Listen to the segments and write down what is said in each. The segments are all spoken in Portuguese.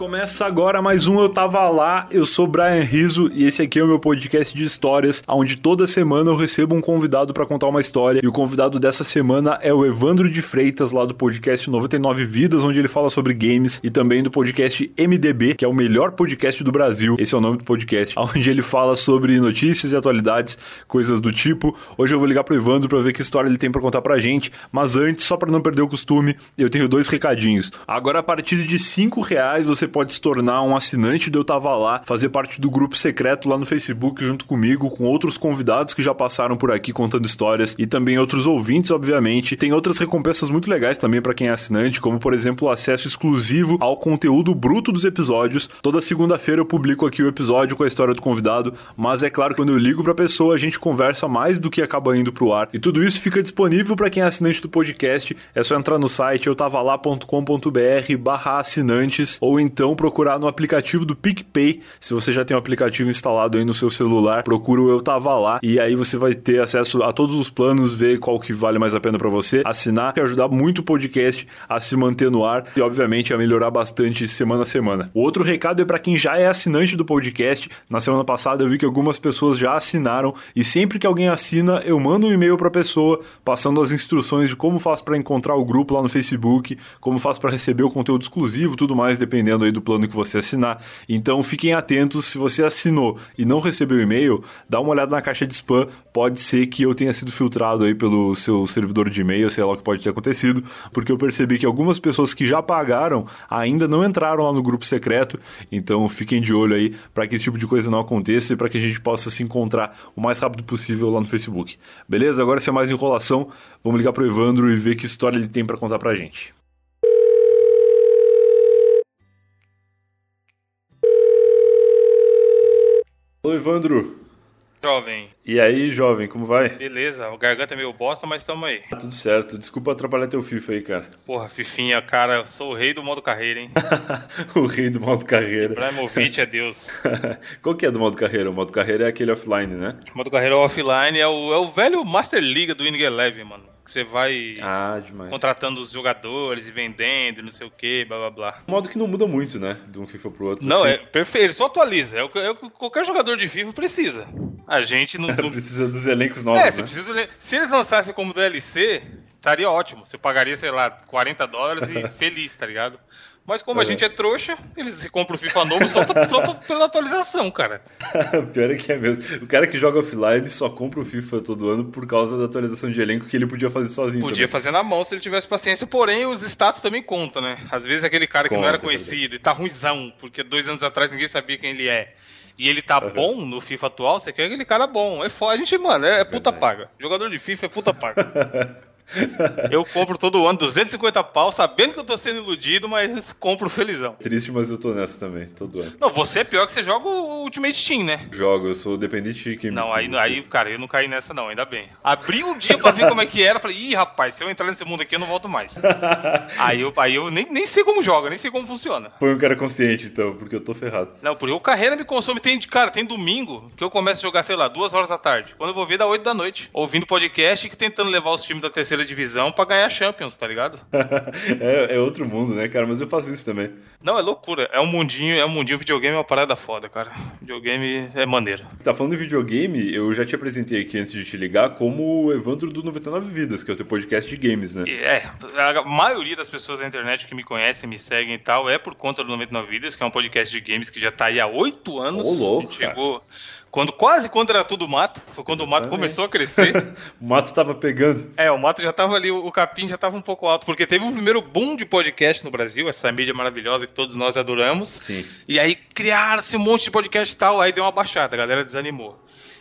Começa agora mais um Eu Tava Lá, eu sou Brian Riso e esse aqui é o meu podcast de histórias, onde toda semana eu recebo um convidado para contar uma história e o convidado dessa semana é o Evandro de Freitas, lá do podcast 99 Vidas, onde ele fala sobre games e também do podcast MDB, que é o melhor podcast do Brasil, esse é o nome do podcast, onde ele fala sobre notícias e atualidades, coisas do tipo. Hoje eu vou ligar pro Evandro para ver que história ele tem para contar pra gente, mas antes, só para não perder o costume, eu tenho dois recadinhos. Agora a partir de 5 reais você pode se tornar um assinante do Eu Tava Lá, fazer parte do grupo secreto lá no Facebook junto comigo, com outros convidados que já passaram por aqui contando histórias e também outros ouvintes, obviamente. Tem outras recompensas muito legais também para quem é assinante, como por exemplo o acesso exclusivo ao conteúdo bruto dos episódios. Toda segunda-feira eu publico aqui o episódio com a história do convidado, mas é claro que quando eu ligo pra pessoa a gente conversa mais do que acaba indo pro ar. E tudo isso fica disponível para quem é assinante do podcast. É só entrar no site eu tava lá.com.br/barra assinantes ou então procurar no aplicativo do PicPay. Se você já tem o aplicativo instalado aí no seu celular, procura o Eu Tava Lá e aí você vai ter acesso a todos os planos, ver qual que vale mais a pena para você, assinar e ajudar muito o podcast a se manter no ar e obviamente a melhorar bastante semana a semana. O outro recado é para quem já é assinante do podcast. Na semana passada eu vi que algumas pessoas já assinaram e sempre que alguém assina, eu mando um e-mail para a pessoa passando as instruções de como faz para encontrar o grupo lá no Facebook, como faz para receber o conteúdo exclusivo, tudo mais dependendo aí do plano que você assinar. Então fiquem atentos, se você assinou e não recebeu o e-mail, dá uma olhada na caixa de spam, pode ser que eu tenha sido filtrado aí pelo seu servidor de e-mail, sei lá o que pode ter acontecido, porque eu percebi que algumas pessoas que já pagaram ainda não entraram lá no grupo secreto, então fiquem de olho aí para que esse tipo de coisa não aconteça e para que a gente possa se encontrar o mais rápido possível lá no Facebook. Beleza? Agora sem mais enrolação, vamos ligar pro Evandro e ver que história ele tem para contar pra gente. Oi, Evandro. Jovem. E aí, jovem, como vai? Beleza, o garganta é meio bosta, mas tamo aí. Tudo certo. Desculpa atrapalhar teu FIFA aí, cara. Porra, Fifinha, cara, eu sou o rei do modo carreira, hein? o rei do modo carreira. Ibrahimovic é Deus. Qual que é do modo carreira? O modo carreira é aquele offline, né? O modo carreira offline é o, é o velho Master League do Winning Eleven, mano. Você vai ah, contratando os jogadores e vendendo, não sei o que, blá blá blá. Um modo que não muda muito, né? De um FIFA pro outro. Não, assim. é perfeito, ele só atualiza. É o, que, é o que qualquer jogador de FIFA precisa. A gente não. não... precisa dos elencos novos. É, né? precisa. Se eles lançassem como DLC, estaria ótimo. Você pagaria, sei lá, 40 dólares e feliz, tá ligado? Mas como a gente é trouxa, eles compram o FIFA novo só, pra, só pela atualização, cara. Pior é que é mesmo. O cara que joga offline só compra o FIFA todo ano por causa da atualização de elenco que ele podia fazer sozinho. Podia também. fazer na mão se ele tivesse paciência, porém os status também contam, né? Às vezes aquele cara que Conta, não era é conhecido e tá ruizão, porque dois anos atrás ninguém sabia quem ele é. E ele tá Uhum. bom no FIFA atual, você quer aquele cara bom. É foda. A gente, mano, é, é puta paga. Jogador de FIFA é puta paga. Eu compro todo ano 250 pau, sabendo que eu tô sendo iludido, mas compro felizão. Triste, mas eu tô nessa também, todo ano. Não, você é pior que você joga o Ultimate Team, né? Jogo, eu sou dependente de quem Não, aí, aí, cara, eu não caí nessa não, ainda bem. Abri um dia pra ver como é que era, falei, ih, rapaz, se eu entrar nesse mundo aqui eu não volto mais. aí eu, aí eu nem, nem sei como joga, nem sei como funciona. Foi um cara consciente, então, porque eu tô ferrado. Não, porque o carreira me consome. Tem, cara, tem domingo que eu começo a jogar, sei lá, duas horas da tarde. Quando eu vou ver, dá 8 da noite. Ouvindo podcast e tentando levar os times da terceira divisão pra ganhar Champions, tá ligado? é, é outro mundo, né, cara? Mas eu faço isso também. Não, é loucura. É um mundinho, é um mundinho. Videogame é uma parada foda, cara. Videogame é maneiro. Tá falando de videogame, eu já te apresentei aqui antes de te ligar como o Evandro do 99 Vidas, que é o teu podcast de games, né? É, a maioria das pessoas da internet que me conhecem, me seguem e tal, é por conta do 99 Vidas, que é um podcast de games que já tá aí há oito anos. Ô, louco, chegou. Quando, quase quando era tudo mato, foi quando o mato Exatamente. começou a crescer. o mato tava pegando. É, o mato já tava ali, o capim já tava um pouco alto, porque teve um primeiro boom de podcast no Brasil, essa mídia maravilhosa que todos nós adoramos. Sim. E aí criaram-se um monte de podcast e tal, aí deu uma baixada, a galera desanimou.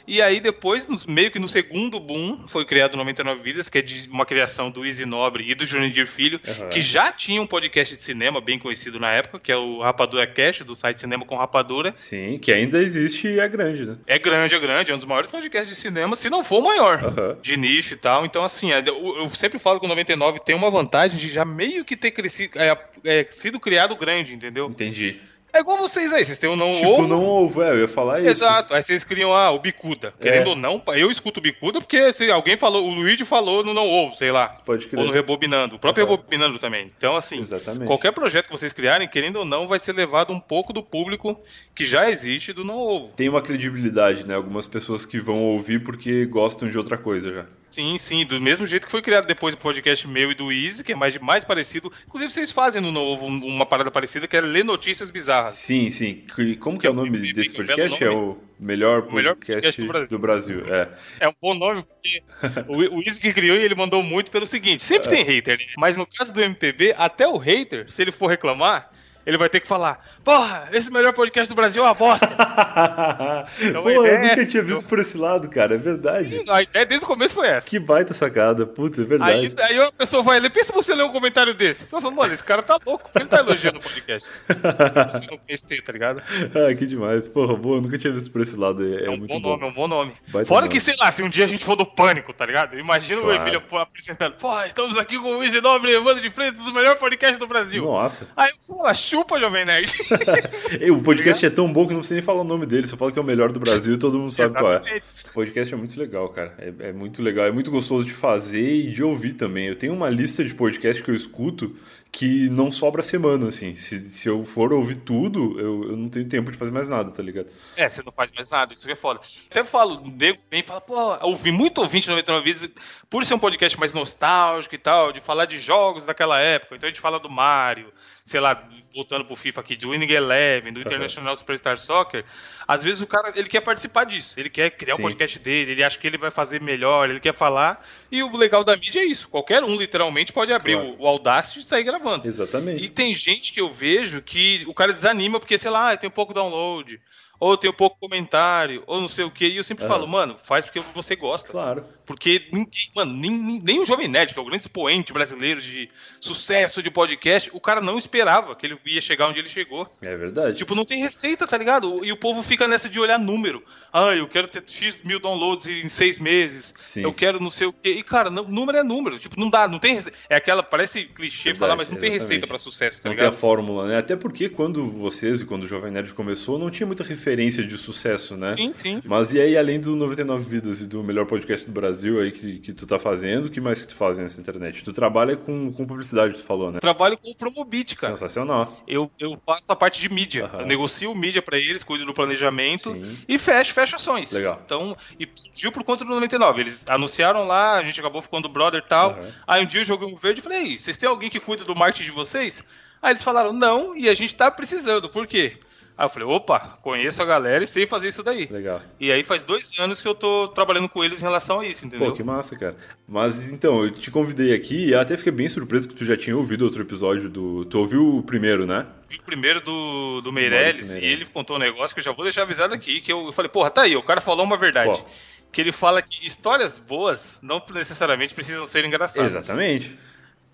E aí depois, meio que no segundo boom, foi criado o 99 Vidas, que é de uma criação do Easy Nobre e do Jurandir Filho, Aham. que já tinha um podcast de cinema bem conhecido na época, que é o Rapadura Cash, do site Cinema com Rapadura. Sim, que ainda existe e é grande, né? É grande, é grande, é um dos maiores podcasts de cinema, se não for o maior. Aham. De nicho e tal. Então, assim, é, eu, eu sempre falo que o 99 tem uma vantagem de já meio que ter crescido, é, é, sido criado grande, entendeu? Entendi. É igual vocês aí, vocês têm um não Tipo, ovo. não ovo, é, eu ia falar isso. Exato, aí vocês criam ah, o Bicuda. Querendo É. ou não, eu escuto o Bicuda porque se alguém falou, o Luigi falou no não ovo, sei lá. Pode Ou no crer. Rebobinando. O próprio Aham. Rebobinando também. Então, assim, Exatamente. qualquer projeto que vocês criarem, querendo ou não, vai ser levado um pouco do público que já existe do não ovo. Tem uma credibilidade, né? Algumas pessoas que vão ouvir porque gostam de outra coisa já. Sim, sim, do mesmo jeito que foi criado depois o podcast meu e do Easy, que é mais, mais parecido. Inclusive, vocês fazem no novo um- uma parada parecida que é ler notícias bizarras. Sim, sim. Como que é o nome desse podcast? É nome. o melhor O melhor podcast, podcast do do Brasil. É. É um bom nome, porque o, o Easy que criou e ele mandou muito pelo seguinte: sempre tem hater, né? mas no caso do MPB, até o hater, se ele for reclamar, ele vai ter que falar: Porra, esse melhor podcast do Brasil é uma bosta. Então, Pô, a eu ideia nunca é- tinha visto por esse lado, cara. É verdade. a ideia desde o começo foi essa. Que baita sacada. Puta, é verdade. Aí, aí a pessoa vai ler, pensa você ler um comentário desse. Você fala, mano, esse cara tá louco, por que ele tá elogiando o podcast? Se você não conhecer, tá ligado? Ah, que demais. Porra, boa, eu nunca tinha visto por esse lado. É, É, é um muito bom bom. nome, é um bom nome. Baita Fora nome. que, sei lá, se um dia a gente for do pânico, tá ligado? Imagina Claro. o Emílio apresentando. Pô, estamos aqui com o Easy Nobre, Evandro de Freitas, o melhor podcast do Brasil. Nossa. Aí eu falo, chupa, Jovem Nerd. O podcast é tão bom que não precisa nem falar o nome dele. Só fala que é o melhor do Brasil e todo mundo sabe qual é. O podcast é muito legal, cara. É, é muito legal. É muito gostoso de fazer e de ouvir também. Eu tenho uma lista de podcasts que eu escuto que não sobra semana, assim. Se, se eu for ouvir tudo, eu, eu não tenho tempo de fazer mais nada, tá ligado? É, você não faz mais nada, isso que é foda. Até falo, o nego vem e fala, pô, ouvi muito ouvinte 99 vidas, por ser um podcast mais nostálgico e tal, de falar de jogos daquela época. Então a gente fala do Mario, sei lá, voltando pro FIFA aqui, do Winning Eleven, do International Superstar Soccer. Às vezes o cara, ele quer participar disso, ele quer criar o podcast dele, ele acha que ele vai fazer melhor, ele quer falar. E o legal da mídia é isso, qualquer um literalmente pode abrir Claro. o, o Audacity e sair gravando. Exatamente. E tem gente que eu vejo que o cara desanima porque, sei lá, tem pouco download, ou tem pouco comentário, ou não sei o que. E eu sempre Aham. falo, mano, faz porque você gosta. Claro. Porque ninguém, mano, nem, nem, nem o Jovem Nerd, que é o grande expoente brasileiro de sucesso de podcast, o cara não esperava que ele ia chegar onde ele chegou. É verdade. Tipo, não tem receita, tá ligado? E o povo fica nessa de olhar número. Ah, eu quero ter X mil downloads em seis meses. Sim. Eu quero não sei o quê. E, cara, não- número é número. Tipo, não dá, não tem receita. É aquela, parece clichê Verdade, falar, mas não tem exatamente. receita pra sucesso, tá Não tem a ligado? fórmula, né? Até porque quando vocês e quando o Jovem Nerd começou, não tinha muita referência de sucesso, né? Sim, sim. Mas e aí, além do 99 Vidas e do melhor podcast do Brasil aí que, que tu tá fazendo, o que mais que tu faz nessa internet? Tu trabalha com, com publicidade, tu falou, né? Trabalho com o Promobit, cara. Sensacional. Eu, eu faço a parte de mídia. Eu negocio mídia pra eles, cuido do planejamento Sim. e fecho, fecho ações. Legal. Então, e surgiu por conta do 99. Eles anunciaram lá, a gente acabou ficando brother e tal. Aham. Aí um dia eu joguei um verde e falei, "Ei, vocês têm alguém que cuida do marketing de vocês? Aí eles falaram, não, e a gente tá precisando, por quê? Aí eu falei, opa, conheço a galera e sei fazer isso daí. Legal. E aí faz dois anos que eu tô trabalhando com eles em relação a isso, entendeu? Pô, que massa, cara. Mas então, eu te convidei aqui e até fiquei bem surpreso que tu já tinha ouvido outro episódio do. Tu ouviu o primeiro, né? O primeiro do, do Meirelles, Maurício e Meirelles. ele contou um negócio que eu já vou deixar avisado aqui, que eu, falei, porra, tá aí, o cara falou uma verdade. Qual? Que ele fala que histórias boas não necessariamente precisam ser engraçadas. Exatamente.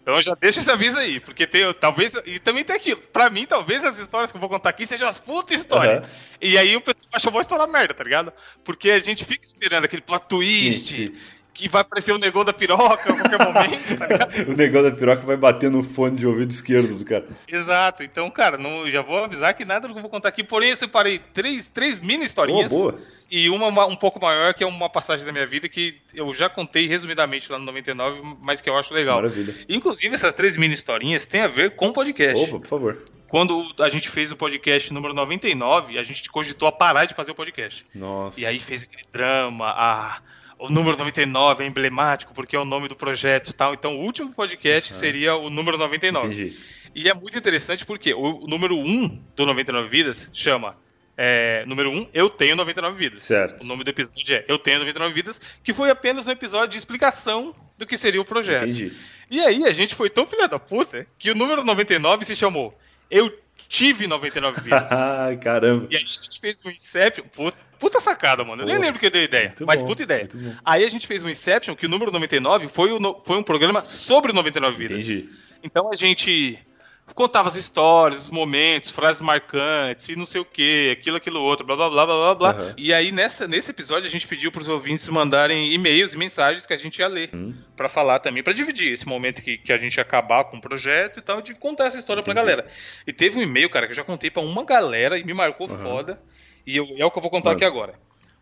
Então já deixa esse aviso aí, porque tem, talvez, e também tem aquilo, pra mim, talvez as histórias que eu vou contar aqui sejam as putas histórias. Aham. E aí o pessoal acha uma história merda, tá ligado? Porque a gente fica esperando aquele plot twist, Sim, sim. que vai aparecer o negão da piroca a qualquer momento, tá ligado? O negócio da piroca vai bater no fone de ouvido esquerdo do cara. Exato, então, cara, não, já vou avisar que nada do que eu vou contar aqui, porém eu separei três, três mini historinhas. Boa, boa. E uma ma- um pouco maior, que é uma passagem da minha vida que eu já contei resumidamente lá no 99, mas que eu acho legal. Maravilha. Inclusive, essas três mini historinhas têm a ver com podcast. Opa, por favor. Quando a gente fez o podcast número 99, a gente cogitou a parar de fazer o podcast. Nossa. E aí fez aquele drama, a, o número 99 é emblemático porque é o nome do projeto e tal. Então o último podcast seria o número 99. Entendi. E é muito interessante porque o, o número 1 do 99 Vidas chama. É, número 1, Eu Tenho 99 Vidas. Certo. O nome do episódio é Eu Tenho 99 Vidas, que foi apenas um episódio de explicação do que seria o projeto. Entendi. E aí a gente foi tão filha da puta que o número 99 se chamou Eu Tive 99 Vidas. Ai, caramba. E aí a gente fez um Inception. Puta, puta sacada, mano. Eu nem Pô, lembro que eu dei ideia. muito mas bom, puta ideia. Aí a gente fez um Inception que o número 99 foi, o foi um programa sobre o 99 Vidas. Entendi. Então a gente contava as histórias, os momentos, frases marcantes e não sei o que, aquilo, aquilo outro, blá blá blá blá blá. Uhum. E aí nessa, nesse episódio a gente pediu pros ouvintes mandarem e-mails e mensagens que a gente ia ler uhum. para falar também, para dividir esse momento que, que a gente ia acabar com o projeto e tal, de contar essa história Entendi. pra galera. E teve um e-mail, cara, que eu já contei para uma galera e me marcou uhum. foda. E eu, é o que eu vou contar aqui agora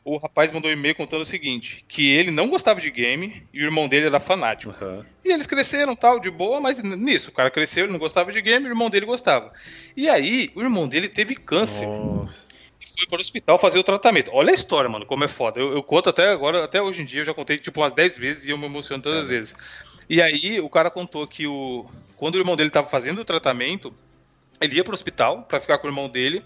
o rapaz mandou um e-mail contando o seguinte: que ele não gostava de game e o irmão dele era fanático. Uhum. E eles cresceram tal, de boa, mas nisso, o cara cresceu, ele não gostava de game e o irmão dele gostava. E aí, o irmão dele teve câncer. Nossa. E foi para o hospital fazer o tratamento. Olha a história, mano, como é foda. Eu, eu, conto até agora, até hoje em dia, eu já contei tipo umas 10 vezes e eu me emociono todas as vezes. E aí, o cara contou que o quando o irmão dele estava fazendo o tratamento, ele ia para o hospital para ficar com o irmão dele.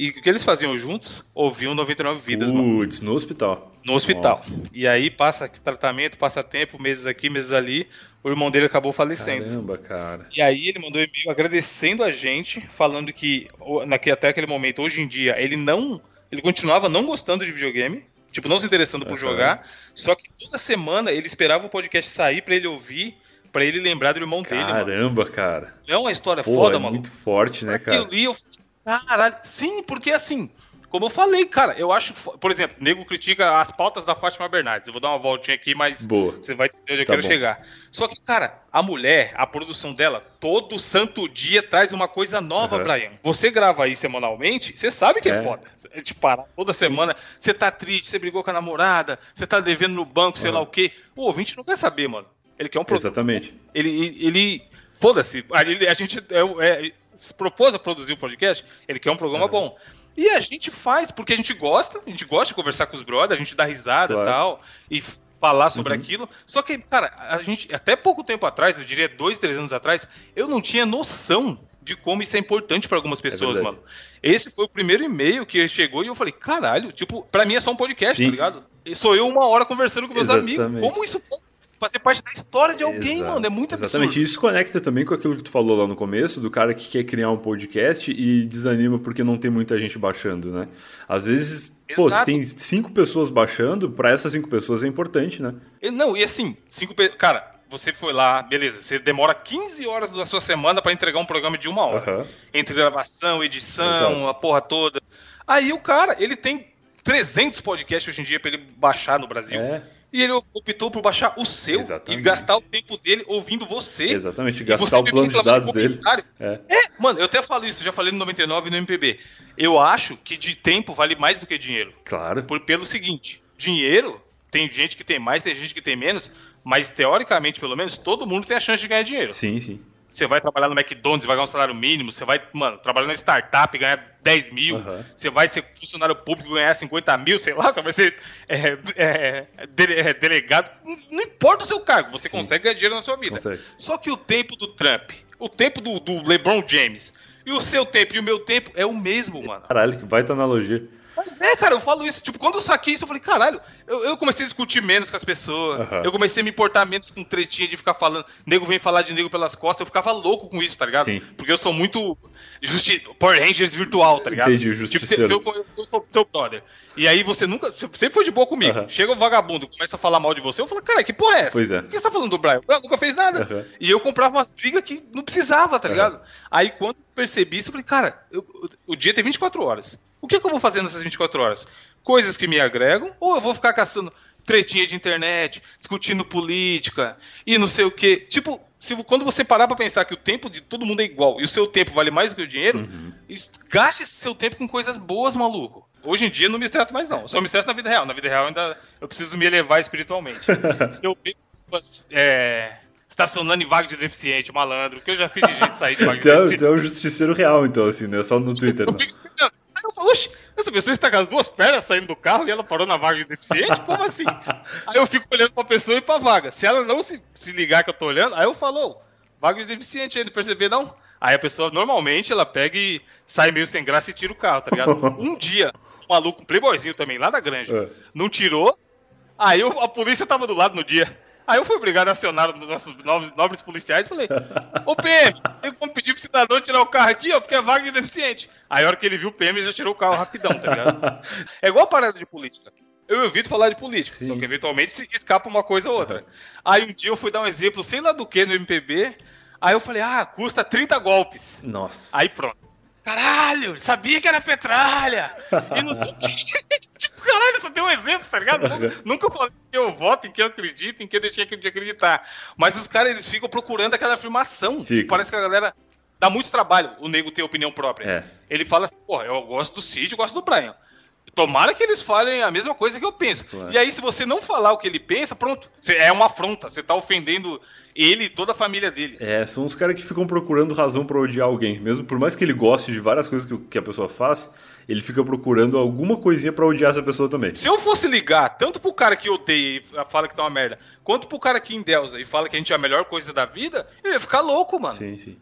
E o que eles faziam juntos? Ouviam 99 Vidas, Putz, no hospital. No hospital. Nossa. E aí passa tratamento, passa tempo, meses aqui, meses ali. O irmão dele acabou falecendo. Caramba, cara. E aí ele mandou um e-mail agradecendo a gente, falando que naquele, até aquele momento, hoje em dia, ele não. Ele continuava não gostando de videogame. Tipo, não se interessando por uhum. jogar. Só que toda semana ele esperava o podcast sair para ele ouvir para ele lembrar do irmão Caramba, dele. Caramba, cara. Não é uma história Pô, foda, é mano. Muito forte, né, cara? Eu li, eu Caralho, sim, porque assim, como eu falei, cara, eu acho. Por exemplo, nego critica as pautas da Fátima Bernardes. Eu vou dar uma voltinha aqui, mas Boa. você vai entender onde eu tá quero bom. chegar. Só que, cara, a mulher, a produção dela, todo santo dia traz uma coisa nova, uhum. Brian. Você grava aí semanalmente, você sabe que é, é foda. É de parar toda semana, você tá triste, você brigou com a namorada, você tá devendo no banco, sei uhum. lá o quê. O ouvinte não quer saber, mano. Ele quer um produto. Exatamente. Ele. ele, ele Foda-se, a, a gente é, é, se propôs a produzir o um podcast, ele quer um programa uhum. bom. E a gente faz porque a gente gosta, a gente gosta de conversar com os brothers, a gente dá risada claro. e tal, e falar sobre uhum. aquilo. Só que, cara, a gente, até pouco tempo atrás, eu diria dois, três anos atrás, eu não tinha noção de como isso é importante para algumas é pessoas, é mano. Esse foi o primeiro e-mail que chegou e eu falei, caralho, tipo, pra mim é só um podcast, Sim. tá ligado? E sou eu uma hora conversando com meus Exatamente. amigos. Como isso pode fazer parte da história de alguém, Exato. mano. É muito absurdo. Exatamente. Isso conecta também com aquilo que tu falou lá no começo, do cara que quer criar um podcast e desanima porque não tem muita gente baixando, né? Às vezes, Exato. pô, se tem cinco pessoas baixando, para essas cinco pessoas é importante, né? Não, e assim, cinco pessoas. Cara, você foi lá, beleza, você demora 15 horas da sua semana para entregar um programa de uma hora. Uhum. Entre gravação, edição, Exato. a porra toda. Aí o cara, ele tem 300 podcasts hoje em dia para ele baixar no Brasil. É. E ele optou por baixar o seu Exatamente. e gastar o tempo dele ouvindo você. Exatamente, gastar o plano de dados dele. É. é. mano, eu até falo isso, já falei no 99 e no MPB. Eu acho que de tempo vale mais do que dinheiro. Claro. Por, pelo seguinte, dinheiro, tem gente que tem mais, tem gente que tem menos, mas teoricamente, pelo menos, todo mundo tem a chance de ganhar dinheiro. Sim, sim. Você vai trabalhar no McDonald's, vai ganhar um salário mínimo. Você vai, mano, trabalhar na startup, ganhar 10 mil. Uhum. Você vai ser funcionário público, ganhar 50 mil, sei lá. Você vai ser é, é, é, delegado. Não importa o seu cargo, você Sim. consegue ganhar dinheiro na sua vida. Consegue. Só que o tempo do Trump, o tempo do, do LeBron James e o seu tempo e o meu tempo é o mesmo, mano. Caralho, que baita analogia. Mas é, cara, eu falo isso. Tipo, quando eu saquei isso, eu falei, caralho, eu, eu comecei a discutir menos com as pessoas. Uhum. Eu comecei a me importar menos com tretinha de ficar falando. Nego vem falar de nego pelas costas. Eu ficava louco com isso, tá ligado? Sim. Porque eu sou muito. Justi Power Rangers virtual, tá ligado? Entendi, tipo, se, se eu, eu, sou seu brother. E aí você nunca. Você sempre foi de boa comigo. Uhum. Chega o um vagabundo, começa a falar mal de você. Eu falo, cara, que porra é essa? Pois é. O que você tá falando do Brian? Eu nunca fez nada. Uhum. E eu comprava umas brigas que não precisava, tá ligado? Aí quando eu percebi isso, eu falei, cara, eu, o dia tem 24 horas. O que, é que eu vou fazer nessas 24 horas? Coisas que me agregam, ou eu vou ficar caçando tretinha de internet, discutindo política e não sei o que. Tipo, se, quando você parar pra pensar que o tempo de todo mundo é igual e o seu tempo vale mais do que o dinheiro, uhum. gaste seu tempo com coisas boas, maluco. Hoje em dia eu não me estresso mais, não. Eu só me estresso na vida real. Na vida real ainda eu preciso me elevar espiritualmente. se eu ver é, estacionando em vaga de deficiente, malandro, que eu já fiz de gente sair de vaga de então, deficiente. Então é um justiceiro real, então, assim, não é só no Twitter. Eu, eu, Aí eu falo, oxe, essa pessoa está com as duas pernas saindo do carro e ela parou na vaga de deficiente? Como assim? aí eu fico olhando pra pessoa e pra vaga. Se ela não se, se ligar que eu tô olhando, aí eu falo, vaga de deficiente aí, não perceber não? Aí a pessoa, normalmente, ela pega e sai meio sem graça e tira o carro, tá ligado? um dia, um maluco, um playboyzinho também, lá da granja, é. não tirou, aí eu, a polícia tava do lado no dia. Aí eu fui obrigado a acionar os nossos nobres, nobres policiais e falei: Ô PM, tem como pedir pro cidadão tirar o carro aqui, ó, porque é vaga de deficiente. Aí a hora que ele viu o PM, ele já tirou o carro rapidão, tá ligado? É igual a parada de política. Eu evito falar de política, Sim. só que eventualmente escapa uma coisa ou outra. Uhum. Aí um dia eu fui dar um exemplo, sei lá do que, no MPB. Aí eu falei, ah, custa 30 golpes. Nossa. Aí pronto. Caralho, sabia que era petralha! E não sei o que. Tipo, caralho, só deu um exemplo, tá ligado? Nunca, nunca falei que eu voto, em que eu acredito, em que eu deixei de acreditar. Mas os caras, eles ficam procurando aquela afirmação. Tipo, parece que a galera dá muito trabalho o nego ter opinião própria. É. Ele fala assim, porra, eu gosto do Cid, eu gosto do Brian. Tomara que eles falem a mesma coisa que eu penso. Claro. E aí, se você não falar o que ele pensa, pronto. É uma afronta. Você tá ofendendo ele e toda a família dele. É, são os caras que ficam procurando razão pra odiar alguém. Mesmo por mais que ele goste de várias coisas que, que a pessoa faz, ele fica procurando alguma coisinha pra odiar essa pessoa também. Se eu fosse ligar tanto pro cara que odeia e fala que tá uma merda, quanto pro cara que endeusa e fala que a gente é a melhor coisa da vida, eu ia ficar louco, mano. Sim, sim.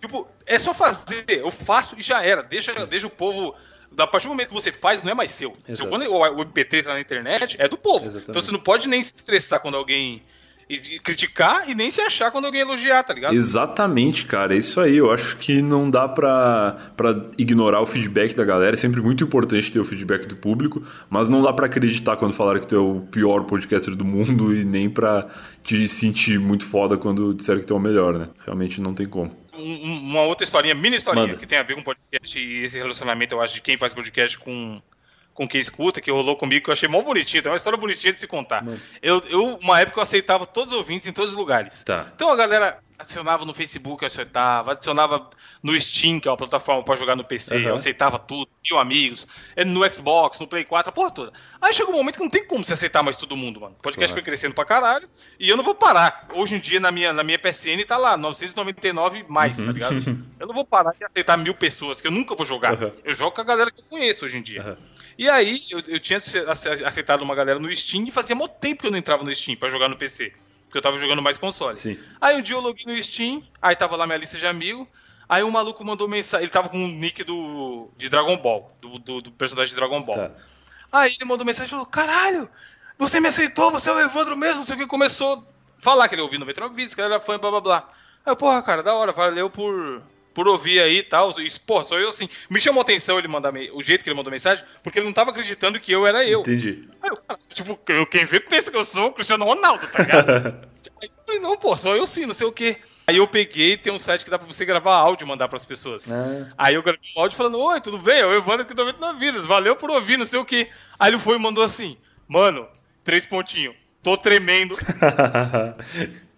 Tipo, é só fazer, eu faço e já era. Deixa, deixa o povo. A partir do momento que você faz, não é mais seu. Exato. Quando o o MP3 tá na internet, é do povo. Exatamente. Então você não pode nem se estressar quando alguém e criticar e nem se achar quando alguém elogiar, tá ligado? Exatamente, cara. É isso aí. Eu acho que não dá pra, pra ignorar o feedback da galera. É sempre muito importante ter o feedback do público, mas não dá pra acreditar quando falaram que tu é o pior podcaster do mundo e nem pra te sentir muito foda quando disseram que tu é o melhor, né? Realmente não tem como. Um- um- uma outra historinha, mini historinha, Manda. que tem a ver com podcast e esse relacionamento, eu acho, de quem faz podcast com, com quem escuta, que rolou comigo, que eu achei mó bonitinho. É uma história bonitinha de se contar. Eu, eu, uma época, eu aceitava todos os ouvintes em todos os lugares. Tá. Então a galera adicionava no Facebook, eu aceitava, adicionava no Steam, que é uma plataforma pra jogar no PC, Aham. eu aceitava tudo, mil amigos, é, no Xbox, no Play 4, a porra toda. Aí chega um momento que não tem como você aceitar mais todo mundo, mano. O podcast Claro. foi crescendo pra caralho e eu não vou parar. Hoje em dia, na minha, na minha PSN, tá lá, 999 mais, Uhum. tá ligado? Eu não vou parar de aceitar mil pessoas, que eu nunca vou jogar. Aham. Eu jogo com a galera que eu conheço hoje em dia. E aí, eu, eu tinha ace- ace- aceitado uma galera no Steam e fazia muito tempo que eu não entrava no Steam pra jogar no PC. Porque eu tava jogando mais console. Sim. Aí um dia eu loguei no Steam, aí tava lá minha lista de amigo. Aí um maluco mandou mensagem. Ele tava com o nick do, de Dragon Ball, do, do, do personagem de Dragon Ball. Tá. Aí ele mandou mensagem e falou: Caralho, você me aceitou, você é o Evandro mesmo, não sei o que. Começou a falar que ele ouviu 99 vídeos, que ele era fã, blá blá blá. Aí eu, porra, cara, da hora, valeu por, por ouvir aí e tal. E, Porra, sou eu assim. Me chamou a atenção ele mandar o jeito que ele mandou mensagem, porque ele não tava acreditando que eu era eu. Entendi. Aí eu, cara, tipo, eu- quem vê pensa que eu sou o Cristiano Ronaldo, tá ligado? Aí eu falei, não, pô, sou eu sim, não sei o quê. Aí eu peguei, tem um site que dá pra você gravar áudio e mandar pras pessoas. Ah, Aí eu gravei um áudio falando, oi, tudo bem? Eu Evandro aqui do 99 Vidas, valeu por ouvir, não sei o quê. Aí ele foi e mandou assim, mano, três pontinhos, tô tremendo.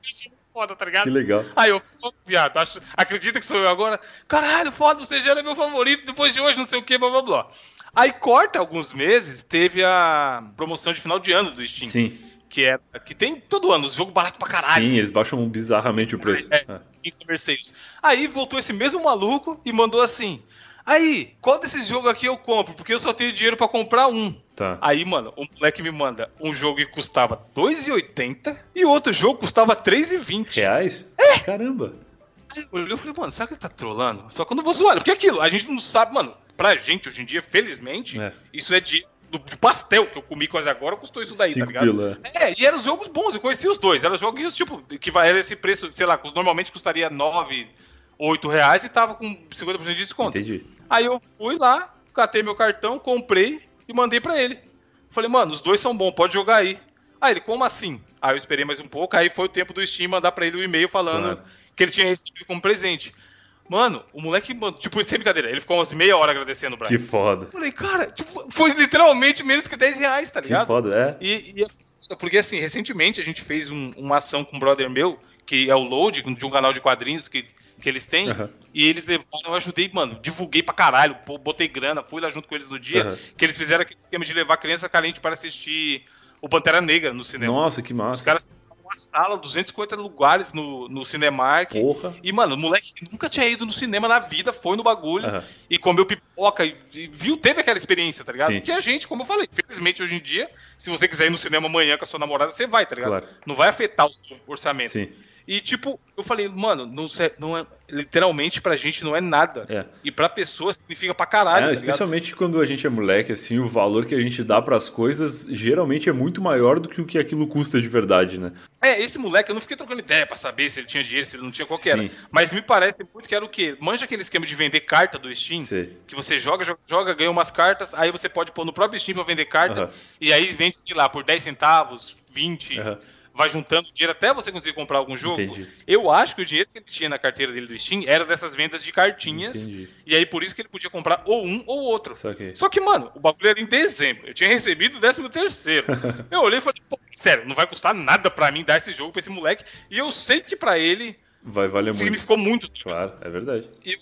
Foda, tá ligado? que legal. Aí eu, pô, viado, acho- acredita que sou eu agora? Caralho, foda, você já era meu favorito depois de hoje, não sei o que, blá blá blá. Aí corta alguns meses, teve a promoção de final de ano do Steam. Sim. Que é. Que tem todo ano, jogo barato pra caralho. Sim, eles baixam bizarramente o preço. É, Sales. Aí voltou esse mesmo maluco e mandou assim. Aí, qual desses jogos aqui eu compro? Porque eu só tenho dinheiro pra comprar um. Tá. Aí, mano, o moleque me manda um jogo que custava 2,80 e o outro jogo custava 3,20. Reais? É. Caramba. Aí eu olhei e falei, mano, será que ele tá trolando? Só que eu não vou zoar, porque é aquilo, a gente não sabe, mano, pra gente hoje em dia, felizmente, É. isso é de, do, de pastel que eu comi quase agora, custou isso daí, Cinco tá ligado? pila. É, e eram jogos bons, eu conhecia os dois, eram jogos tipo, que era esse preço, sei lá, normalmente custaria 9, 8 reais e tava com 50% de desconto. Entendi. Aí eu fui lá, catei meu cartão, comprei e mandei pra ele. Falei, mano, os dois são bons, pode jogar aí. Aí ele, como assim? Aí eu esperei mais um pouco, aí foi o tempo do Steam mandar pra ele o e-mail falando Claro. que ele tinha recebido como presente. Mano, o moleque, mandou- tipo, sem brincadeira, ele ficou umas meia hora agradecendo o Brian. Que foda. Eu Falei, cara, tipo, foi literalmente menos que 10 reais, tá Que ligado? foda, é. E, e é porque assim, recentemente a gente fez um- uma ação com um brother meu, que é o Load, de um canal de quadrinhos que, que eles têm, Aham. e eles levaram, eu ajudei, mano, divulguei pra caralho, pô, botei grana, fui lá junto com eles no dia, Aham. que eles fizeram aquele esquema de levar criança carente para assistir o Pantera Negra no cinema. Nossa, que Os massa. caras uma sala, 250 lugares no, no Cinemark. Porra. E, mano, o moleque que nunca tinha ido no cinema na vida, foi no bagulho Aham. e comeu pipoca e, e viu, teve aquela experiência, tá ligado? Sim. Porque a gente, como eu falei, felizmente hoje em dia, se você quiser ir no cinema amanhã com a sua namorada, você vai, tá ligado? Claro. Não vai afetar o seu orçamento. Sim. E, tipo, eu falei, mano, não, se- não é, literalmente pra gente não é nada. É. E pra pessoa significa pra caralho, É, tá ligado? especialmente quando a gente é moleque, assim, o valor que a gente dá pras coisas geralmente é muito maior do que o que aquilo custa de verdade, né? É, esse moleque, eu não fiquei trocando ideia pra saber se ele tinha dinheiro, se ele não tinha, qual era. Sim. Mas me parece muito que era o quê? Manja aquele esquema de vender carta do Steam? Sei. Que você joga, joga, joga, ganha umas cartas, aí você pode pôr no próprio Steam pra vender carta, Aham. e aí vende, sei lá, por 10 centavos, 20. Aham. Vai juntando dinheiro até você conseguir comprar algum jogo. Entendi. Eu acho que o dinheiro que ele tinha na carteira dele do Steam era dessas vendas de cartinhas. Entendi. E aí por isso que ele podia comprar ou um ou outro. Saquei. Só que, mano, o bagulho era em dezembro. Eu tinha recebido o décimo terceiro. eu olhei e falei, pô, sério, não vai custar nada pra mim dar esse jogo pra esse moleque. E eu sei que pra ele Vai valer muito. significou muito. Claro, é verdade. E eu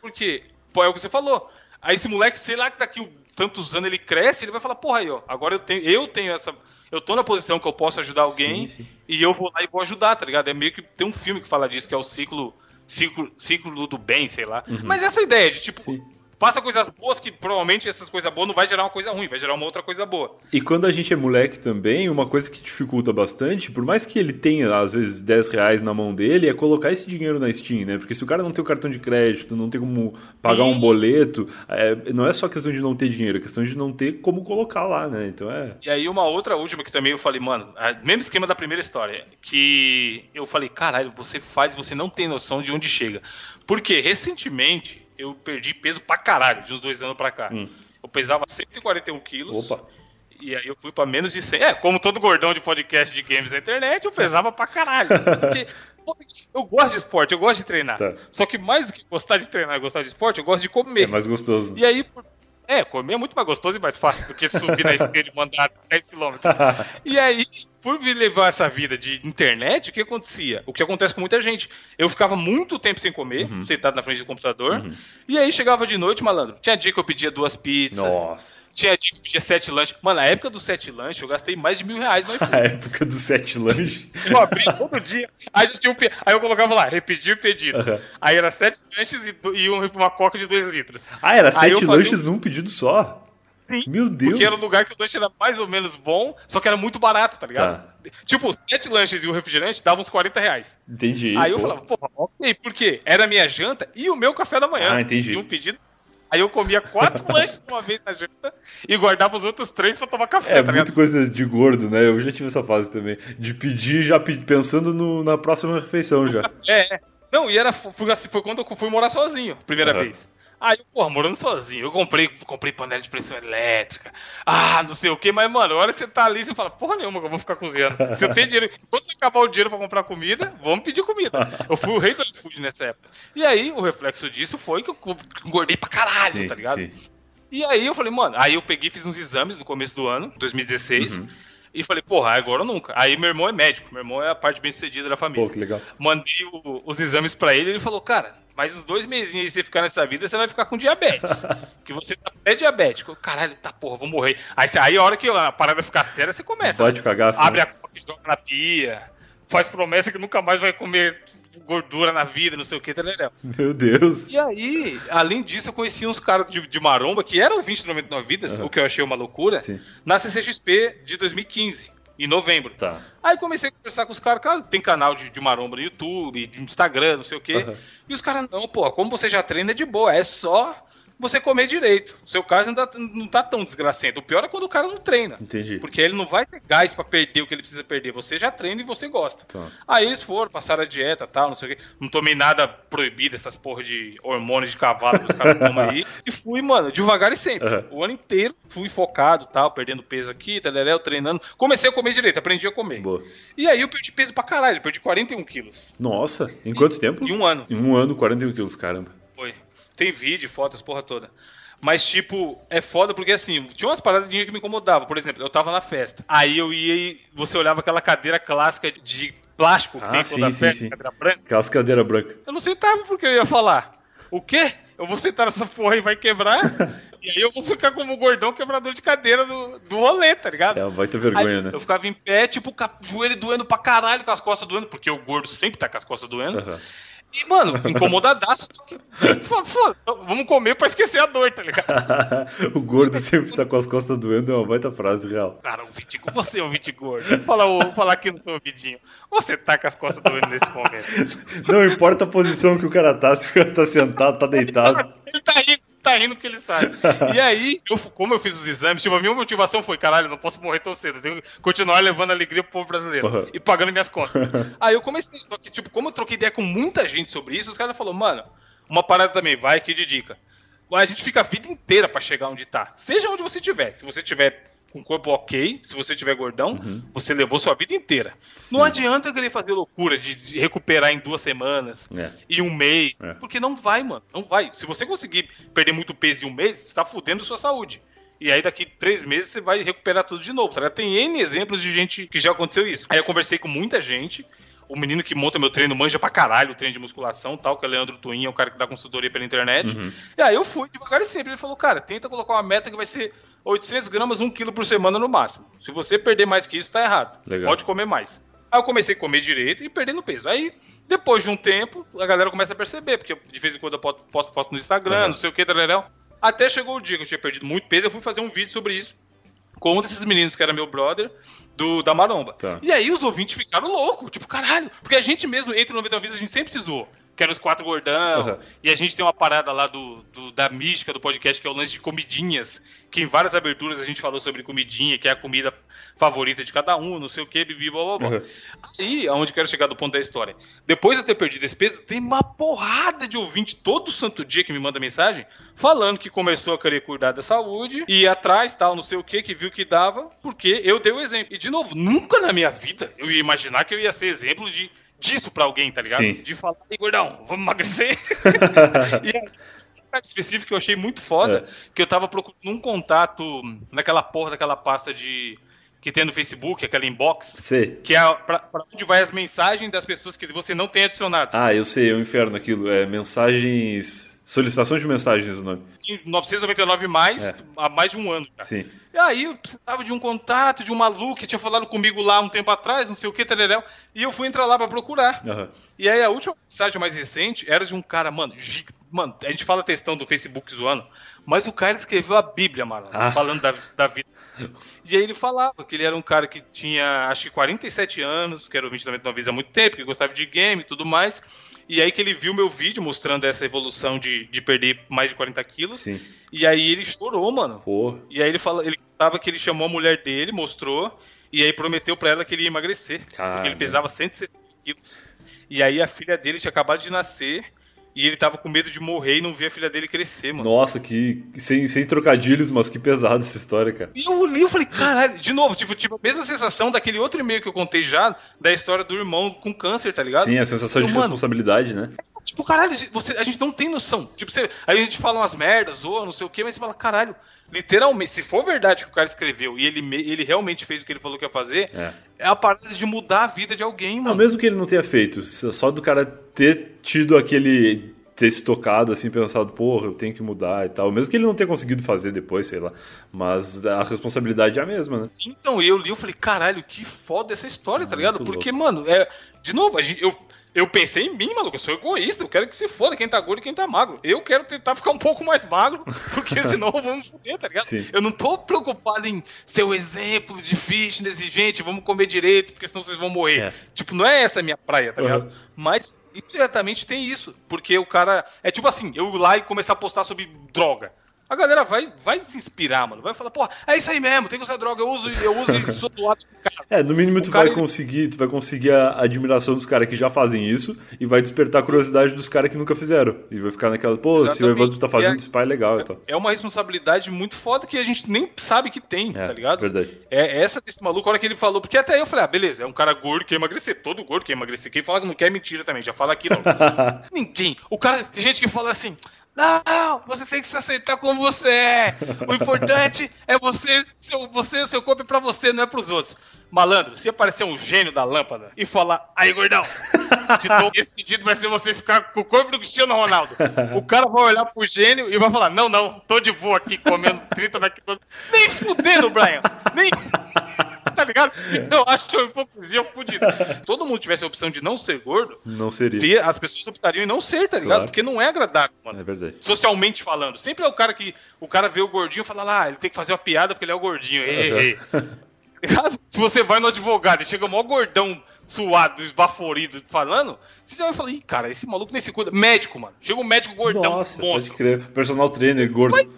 porque, pô, é o que você falou. Aí esse moleque, sei lá que daqui um- tantos anos ele cresce, ele vai falar, porra aí, ó, agora eu tenho, eu tenho essa. Eu tô na posição que eu posso ajudar alguém Sim, sim. e eu vou lá e vou ajudar, tá ligado? É meio que tem um filme que fala disso, que é o ciclo. Ciclo, ciclo do bem, sei lá. Mas essa ideia de tipo, Sim. Faça coisas boas que provavelmente essas coisas boas não vai gerar uma coisa ruim, vai gerar uma outra coisa boa. E quando a gente é moleque também, uma coisa que dificulta bastante, por mais que ele tenha, às vezes, 10 reais na mão dele, é colocar esse dinheiro na Steam, né? Porque se o cara não tem o cartão de crédito, não tem como pagar Sim. um boleto, é, não é só questão de não ter dinheiro, é questão de não ter como colocar lá, né? Então é. E aí uma outra última que também eu falei, mano, a- mesmo esquema da primeira história, que eu falei, caralho, você faz você não tem noção de onde chega. Porque recentemente eu perdi peso pra caralho, de uns dois anos pra cá. Hum. Eu pesava 141 quilos. Opa! E aí eu fui pra menos de 100. É, como todo gordão de podcast de games na internet, eu pesava pra caralho. Porque eu gosto de esporte, eu gosto de treinar. Tá. Só que mais do que gostar de treinar e gostar de esporte, eu gosto de comer. É mais gostoso. E aí, por- é, comer é muito mais gostoso e mais fácil do que subir na esteira e mandar 10km. E aí, por me levar essa vida de internet, o que acontecia? O que acontece com muita gente. Eu ficava muito tempo sem comer, Uhum. sentado na frente do computador. E aí chegava de noite, malandro. Tinha dia que eu pedia duas pizzas. Nossa! Tinha dia que eu pedia sete lanches. Mano, na época dos sete lanches, eu gastei mais de mil reais no iFood. A época dos sete lanches. Eu abri todo dia. Aí, já tinha um aí eu colocava lá, repetir pedido. Aham. Aí era sete lanches e, do- e um- uma coca de dois litros. Ah, era Aí eu sete fazia lanches num pedido só? Sim. Meu Deus! Porque era um lugar que o lanche era mais ou menos bom, só que era muito barato, tá ligado? Tipo, sete lanches e um refrigerante davam uns 40 reais. Entendi. Aí eu pô. falava, porra, ok, por quê? Era a minha janta e o meu café da manhã. Ah, entendi. Um pedido. Aí eu comia quatro lanches de uma vez na janta e guardava os outros três pra tomar café, É tá ligado? coisa de gordo, né? Eu já tive essa fase também. De pedir já pe- pensando no- na próxima refeição já. É. Não, e era foi, assim, foi quando eu fui morar sozinho, primeira Aham. vez. Aí, porra, morando sozinho, eu comprei, comprei panela de pressão elétrica, ah, não sei o que, mas, mano, a hora que você tá ali, você fala, porra nenhuma que eu vou ficar cozinhando. Se eu tenho dinheiro, quando acabar o dinheiro pra comprar comida, vamos pedir comida. Eu fui o rei do iFood nessa época. E aí, o reflexo disso foi que eu engordei pra caralho, Sim, tá ligado? sim. E aí eu falei, mano, aí eu peguei e fiz uns exames no começo do ano, 2016, Uhum. e falei, porra, agora ou nunca. Aí meu irmão é médico, meu irmão é a parte bem sucedida da família Pô, que legal. mandei o- os exames pra ele, ele falou, cara, mais uns dois mesinhos aí você ficar nessa vida, você vai ficar com diabetes. que você tá pré-diabético. Caralho, tá porra, vou morrer. Aí, aí a hora que a parada ficar séria, você começa. Pode cagaço. Abre né? a coca e joga na pia. Faz promessa que nunca mais vai comer gordura na vida, não sei o que, tá ligado? Meu Deus. E aí, além disso, eu conheci uns caras de, de maromba que eram 2099 vidas, Aham. o que eu achei uma loucura, Sim. na CCXP de 2015, em novembro. Tá. Aí comecei a conversar com os caras, cara, tem canal de, de maromba no YouTube, de Instagram, não sei o quê. Aham. E os caras, não, pô, como você já treina é de boa, é só você comer direito. O seu caso tá, não tá tão desgracento. O pior é quando o cara não treina. Entendi. Porque ele não vai ter gás pra perder o que ele precisa perder. Você já treina e você gosta. Tá. Aí eles foram, passaram a dieta tal, não sei o quê. Não tomei nada proibido, essas porra de hormônios de cavalo que os caras tomam aí. E fui, mano, devagar e sempre. Aham. O ano inteiro fui focado tal, perdendo peso aqui, tareréu, treinando. Comecei a comer direito, aprendi a comer. Boa. E aí eu perdi peso pra caralho, perdi 41 quilos. Nossa, em quanto tempo? Em um ano. Em um ano, 41 quilos, caramba. Tem vídeo, fotos, porra toda. Mas, tipo, é foda porque, assim, tinha umas paradas que me incomodavam. Por exemplo, eu tava na festa. Aí eu ia e você olhava aquela cadeira clássica de plástico que Ah, tem em sim, toda a sim, festa, sim. cadeira branca. Aquelas cadeiras brancas. Eu não sentava porque eu ia falar. O quê? Eu vou sentar nessa porra e vai quebrar? e aí eu vou ficar como o gordão quebrador de cadeira do, do rolê, tá ligado? É, vai ter vergonha, Aí né? Eu ficava em pé, tipo, o joelho doendo pra caralho, com as costas doendo, porque o gordo sempre tá com as costas doendo. Aham. E, mano, incomodadaço. vamos comer pra esquecer a dor, tá ligado? o gordo sempre tá com as costas doendo, é uma baita frase real. Cara, o Vitigo, você é um Vitigordo. Fala, o- falar aqui no seu vidinho. Você tá com as costas doendo nesse momento. Não importa a posição que o cara tá, se o cara tá sentado, tá deitado. Ele tá rindo, tá rindo que ele sabe. E aí, eu- como eu fiz os exames, tipo, a minha motivação foi, caralho, não posso morrer tão cedo, eu tenho que continuar levando alegria pro povo brasileiro Uhum. e pagando minhas contas. aí eu comecei, só que, tipo, como eu troquei ideia com muita gente sobre isso, os caras falaram, mano, uma parada também, vai aqui de dica. A gente fica a vida inteira pra chegar onde tá. Seja onde você estiver. Se você tiver com o corpo ok, se você tiver gordão, uhum. você levou sua vida inteira. Sim. Não adianta querer fazer loucura de, de recuperar em duas semanas é. e um mês, é. porque não vai, mano. Não vai. Se você conseguir perder muito peso em um mês, você tá fudendo sua saúde. E aí daqui três meses você vai recuperar tudo de novo. Tá? Tem N exemplos de gente que já aconteceu isso. Aí eu conversei com muita gente o menino que monta meu treino manja pra caralho o treino de musculação tal, que é o Leandro Twin, é o cara que dá consultoria pela internet. Uhum. E aí eu fui devagar e sempre. Ele falou, cara, tenta colocar uma meta que vai ser 800 gramas, 1 quilo por semana no máximo. Se você perder mais que isso, tá errado. Legal. Pode comer mais. Aí eu comecei a comer direito e perdendo peso. Aí, depois de um tempo, a galera começa a perceber, porque de vez em quando eu posto foto no Instagram, uhum. não sei o que, tareréu. Até chegou o dia que eu tinha perdido muito peso, eu fui fazer um vídeo sobre isso com um desses meninos que era meu brother, do, da Maromba. Tá. E aí os ouvintes ficaram loucos, tipo, caralho. Porque a gente mesmo, entre 90 vidas, a gente sempre precisou. Que eram os quatro gordão. Uhum. E a gente tem uma parada lá do, do, da mística do podcast, que é o lance de comidinhas que em várias aberturas a gente falou sobre comidinha, que é a comida favorita de cada um, não sei o que, bibi, blá blá blá. Uhum. Aí, aonde quero chegar do ponto da história. Depois de eu ter perdido esse peso, tem uma porrada de ouvinte todo santo dia que me manda mensagem falando que começou a querer cuidar da saúde, e atrás, tal, não sei o que, que viu que dava, porque eu dei o exemplo. E, de novo, nunca na minha vida eu ia imaginar que eu ia ser exemplo de disso pra alguém, tá ligado? Sim. De falar, ei, gordão, vamos emagrecer. e aí, específico que eu achei muito foda, é. que eu tava procurando um contato naquela porra daquela pasta de que tem no Facebook, aquela inbox, Sim. que é pra, pra, onde vai as mensagens das pessoas que você não tem adicionado. Ah, eu sei, é o um inferno aquilo, é mensagens Solicitação de mensagens o nome. 999 mais, é. há mais de um ano. Cara. Sim. E aí eu precisava de um contato, de um maluco que tinha falado comigo lá um tempo atrás, não sei o que, tereréu, e eu fui entrar lá pra procurar. Uhum. E aí a última mensagem mais recente era de um cara, mano, mano, a gente fala textão do Facebook zoando, mas o cara escreveu a Bíblia, mano, ah. falando da, da vida. E aí ele falava que ele era um cara que tinha, acho que 47 anos, que era o 29 vezes há muito tempo, que gostava de game e tudo mais, e aí que ele viu meu vídeo mostrando essa evolução de, de perder mais de 40 quilos. Sim. E aí ele chorou, mano. Pô. E aí ele fala, ele tava que ele chamou a mulher dele, mostrou, e aí prometeu para ela que ele ia emagrecer. Caramba. Porque ele pesava 160 quilos. E aí a filha dele tinha acabado de nascer. E ele tava com medo de morrer e não ver a filha dele crescer, mano. Nossa, que. Sem, sem trocadilhos, mas que pesado essa história, cara. E eu li, eu falei, caralho, de novo, tipo, tipo, a mesma sensação daquele outro e-mail que eu contei já, da história do irmão com câncer, tá ligado? Sim, a sensação de mano, responsabilidade, né? É, tipo, caralho, você, a gente não tem noção. Tipo, você, aí a gente fala umas merdas, ou não sei o quê, mas você fala, caralho, literalmente, se for verdade que o cara escreveu e ele, ele realmente fez o que ele falou que ia fazer, é, é a parada de mudar a vida de alguém, mano. Não, mesmo que ele não tenha feito, só do cara ter tido aquele ter se tocado, assim, pensado, porra, eu tenho que mudar e tal. Mesmo que ele não tenha conseguido fazer depois, sei lá. Mas a responsabilidade é a mesma, né? Sim, então, eu li, eu falei, caralho, que foda essa história, tá ligado? Porque, louco. mano, é. De novo, a gente, eu, eu pensei em mim, maluco. Eu sou egoísta. Eu quero que se foda quem tá gordo e quem tá magro. Eu quero tentar ficar um pouco mais magro, porque senão vamos foder, tá ligado? Sim. Eu não tô preocupado em ser o exemplo de fitness e gente, vamos comer direito, porque senão vocês vão morrer. É. Tipo, não é essa a minha praia, tá ligado? Uhum. Mas indiretamente tem isso. Porque o cara. É tipo assim, eu ir lá e começar a postar sobre droga. A galera vai, vai se inspirar, mano. Vai falar, pô, é isso aí mesmo, tem que usar droga, eu uso, eu uso e sou doado de casa. É, no mínimo tu vai ele... conseguir, tu vai conseguir a admiração dos caras que já fazem isso e vai despertar a curiosidade dos caras que nunca fizeram. E vai ficar naquela, pô, Exatamente. se o Evandro tá fazendo, é, esse pai é legal é, então. É uma responsabilidade muito foda que a gente nem sabe que tem, é, tá ligado? Verdade. É essa desse maluco, a hora que ele falou, porque até eu falei, ah, beleza, é um cara gordo que emagrecer, todo gordo quer emagrecer. Quem fala que não quer é mentira também, já fala aqui não. Ninguém. O cara, tem gente que fala assim, não, você tem que se aceitar como você é. O importante é você, seu, você, seu corpo é pra você, não é pros outros. Malandro, se aparecer um gênio da lâmpada e falar, aí gordão, te dou esse pedido vai ser você ficar com o corpo do Cristiano Ronaldo. O cara vai olhar pro gênio e vai falar, não, não, tô de boa aqui comendo 30 McDonald's. Nem fudendo, Brian. Nem tá ligado? Isso eu acho uma hipocrisia fodida. todo mundo tivesse a opção de não ser gordo, não seria. As pessoas optariam em não ser, tá ligado? Claro. Porque não é agradável, mano. É verdade. Socialmente falando. Sempre é o cara que. O cara vê o gordinho e fala lá, ah, ele tem que fazer uma piada porque ele é o gordinho. Ei, ei. Se você vai no advogado e chega o maior gordão suado, esbaforido, falando, vai falar, ih, cara, esse maluco nem se cuida. Médico, mano. Chega um médico gordão, Nossa, monstro. Pode crer. Personal trainer, gordo. Mas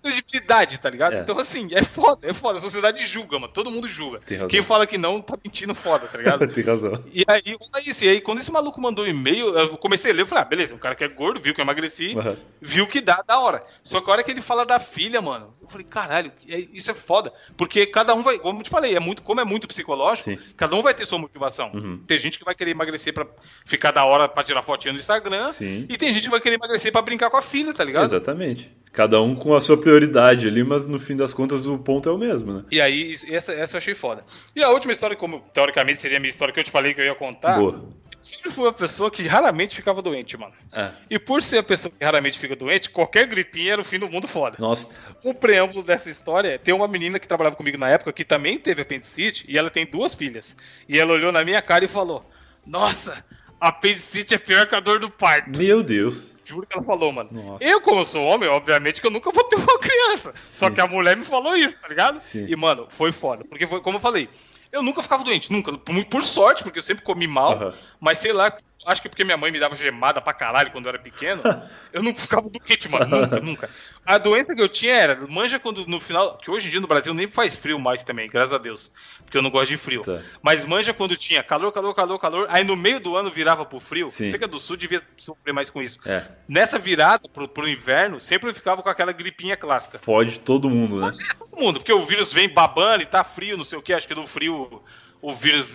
credibilidade, tá ligado? É. Então, assim, é foda, é foda. A sociedade julga, mano. Todo mundo julga. Quem fala que não, tá mentindo foda, tá ligado? Tem razão. E aí, olha isso. E aí, quando esse maluco mandou um e-mail, eu comecei a ler, eu falei, ah, beleza, um cara que é gordo, viu que eu emagreci, uhum. viu que dá da hora. Só que a hora que ele fala da filha, mano, Eu falei, caralho, é- isso é foda. Porque cada um vai, como eu te falei, é muito, como é muito psicológico, Sim. cada um vai ter sua motivação. Uhum. Tem gente que vai querer emagrecer pra ficar da hora pra tirar fotinha no Instagram. Sim. E tem gente que vai querer emagrecer pra brincar com a filha, tá ligado? Exatamente. Cada um com a sua prioridade ali, mas no fim das contas o ponto é o mesmo, né? E aí, essa, essa eu achei foda. E a última história, como teoricamente seria a minha história que eu te falei que eu ia contar, Boa. eu sempre fui uma pessoa que raramente ficava doente, mano. É. E por ser a pessoa que raramente fica doente, qualquer gripinha era o fim do mundo foda. Nossa, O preâmbulo dessa história é: tem uma menina que trabalhava comigo na época que também teve apendicite e ela tem duas filhas. E ela olhou na minha cara e falou: Nossa, apendicite é pior que a dor do parto. meu Deus. Juro que ela falou, mano. Nossa. Eu, como sou homem, obviamente que eu nunca vou ter uma criança. Só Sim. que a mulher me falou isso, tá ligado? Sim. E, mano, foi foda. Porque, foi, como eu falei, eu nunca ficava doente, nunca. Por, por sorte, porque eu sempre comi mal. Mas sei lá, acho que porque minha mãe me dava gemada pra caralho quando eu era pequeno, eu nunca ficava doente, mano. Nunca, nunca. A doença que eu tinha era, manja quando no final, que hoje em dia no Brasil nem faz frio mais também, graças a Deus. Porque eu não gosto de frio. Tá. Mas manja quando tinha calor, calor, calor, calor. Aí no meio do ano virava pro frio. Sim. Você que é do sul devia sofrer mais com isso. É. Nessa virada pro, pro inverno, sempre eu ficava com aquela gripinha clássica. Fode todo mundo, né? É todo mundo, porque o vírus vem babando e tá frio, não sei o que, acho que no frio o vírus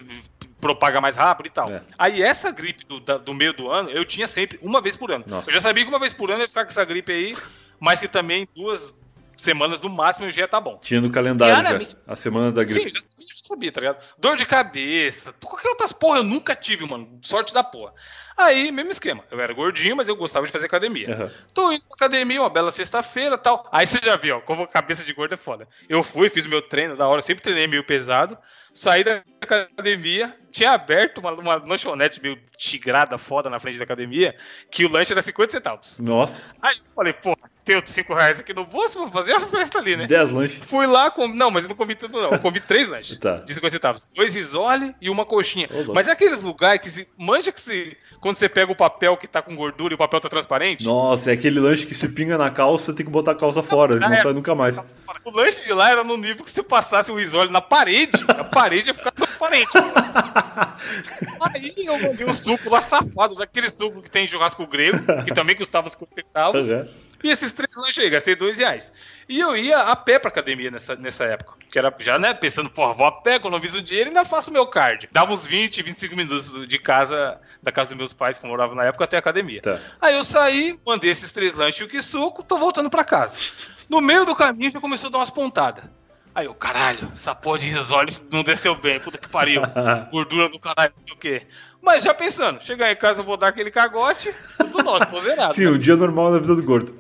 propaga mais rápido e tal. É. Aí essa gripe do, da- do meio do ano, eu tinha sempre, uma vez por ano. Nossa. Eu já sabia que uma vez por ano eu ia ficar com essa gripe aí, mas que também duas semanas no máximo já tá bom. Tinha no calendário já. A semana da Sim, gripe. já sabia, tá ligado? Dor de cabeça, qualquer outras porra eu nunca tive, mano. Sorte da porra. Aí, mesmo esquema. Eu era gordinho, mas eu gostava de fazer academia. Aham. Tô indo pra academia, uma bela sexta-feira tal. Aí você já viu, ó, como cabeça de gordo é foda. Eu fui, fiz meu treino da hora, sempre treinei meio pesado. Saí da academia, tinha aberto uma, uma lanchonete meio tigrada foda na frente da academia, que o lanche era 50 centavos. Nossa, Aí eu falei, porra, tenho 5 reais aqui no bolso, vou fazer a festa ali, né? 10 lanches. Fui lá, com... não, mas eu não comi tanto não. Eu comi três lanches Tá. de 50 centavos. Dois risole e uma coxinha. Louco. mas é aqueles lugares que se... manja que se... quando você pega o papel que tá com gordura e o papel tá transparente? Nossa, é aquele lanche que se pinga na calça, tem que botar a calça fora, não é. sai nunca mais. O lanche de lá era no nível que se passasse o risole na parede, a parede ia ficar transparente. Aí eu mandei um suco lá safado, daquele suco que tem em churrasco grego, que também custava 50 centavos. Aham. E esses três lanches aí, gastei dois reais. E eu ia a pé pra academia nessa, nessa época. Que era já, né, pensando, porra, vou a pé, economizo dinheiro e ainda faço meu card. Dava uns 20, 25 minutos de casa, da casa dos meus pais, que eu morava na época, até a academia. Tá. Aí eu saí, mandei esses três lanches e o que suco, tô voltando pra casa. No meio do caminho já começou a dar umas pontadas. Aí eu, caralho, essa porra de risole não desceu bem, puta que pariu. Gordura do caralho, não sei o quê. Mas já pensando, chegar em casa eu vou dar aquele cagote, tudo nosso, tô zerado. Sim, um dia normal na vida do gordo.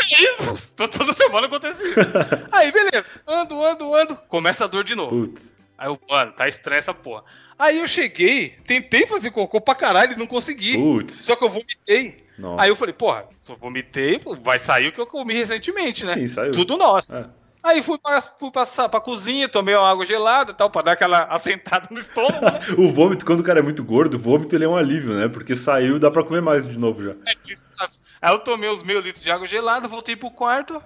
Aí, tô- toda semana acontece isso. Aí, beleza. Ando, ando, ando. Começa a dor de novo. Putz. Aí eu, mano, tá estranha essa porra. Aí eu cheguei, tentei fazer cocô pra caralho e não consegui. Putz. Só que eu vomitei. Nossa. Aí eu falei, porra, se eu vomitei, vai sair o que eu comi recentemente, né? Sim, saiu. Tudo nosso. É. Aí fui pra, fui pra, pra cozinha, tomei uma água gelada e tal, pra dar aquela assentada no estômago, né? O vômito, quando o cara é muito gordo, o vômito ele é um alívio, né? Porque saiu dá pra comer mais de novo já. Aí eu tomei uns meio litros de água gelada, voltei pro quarto.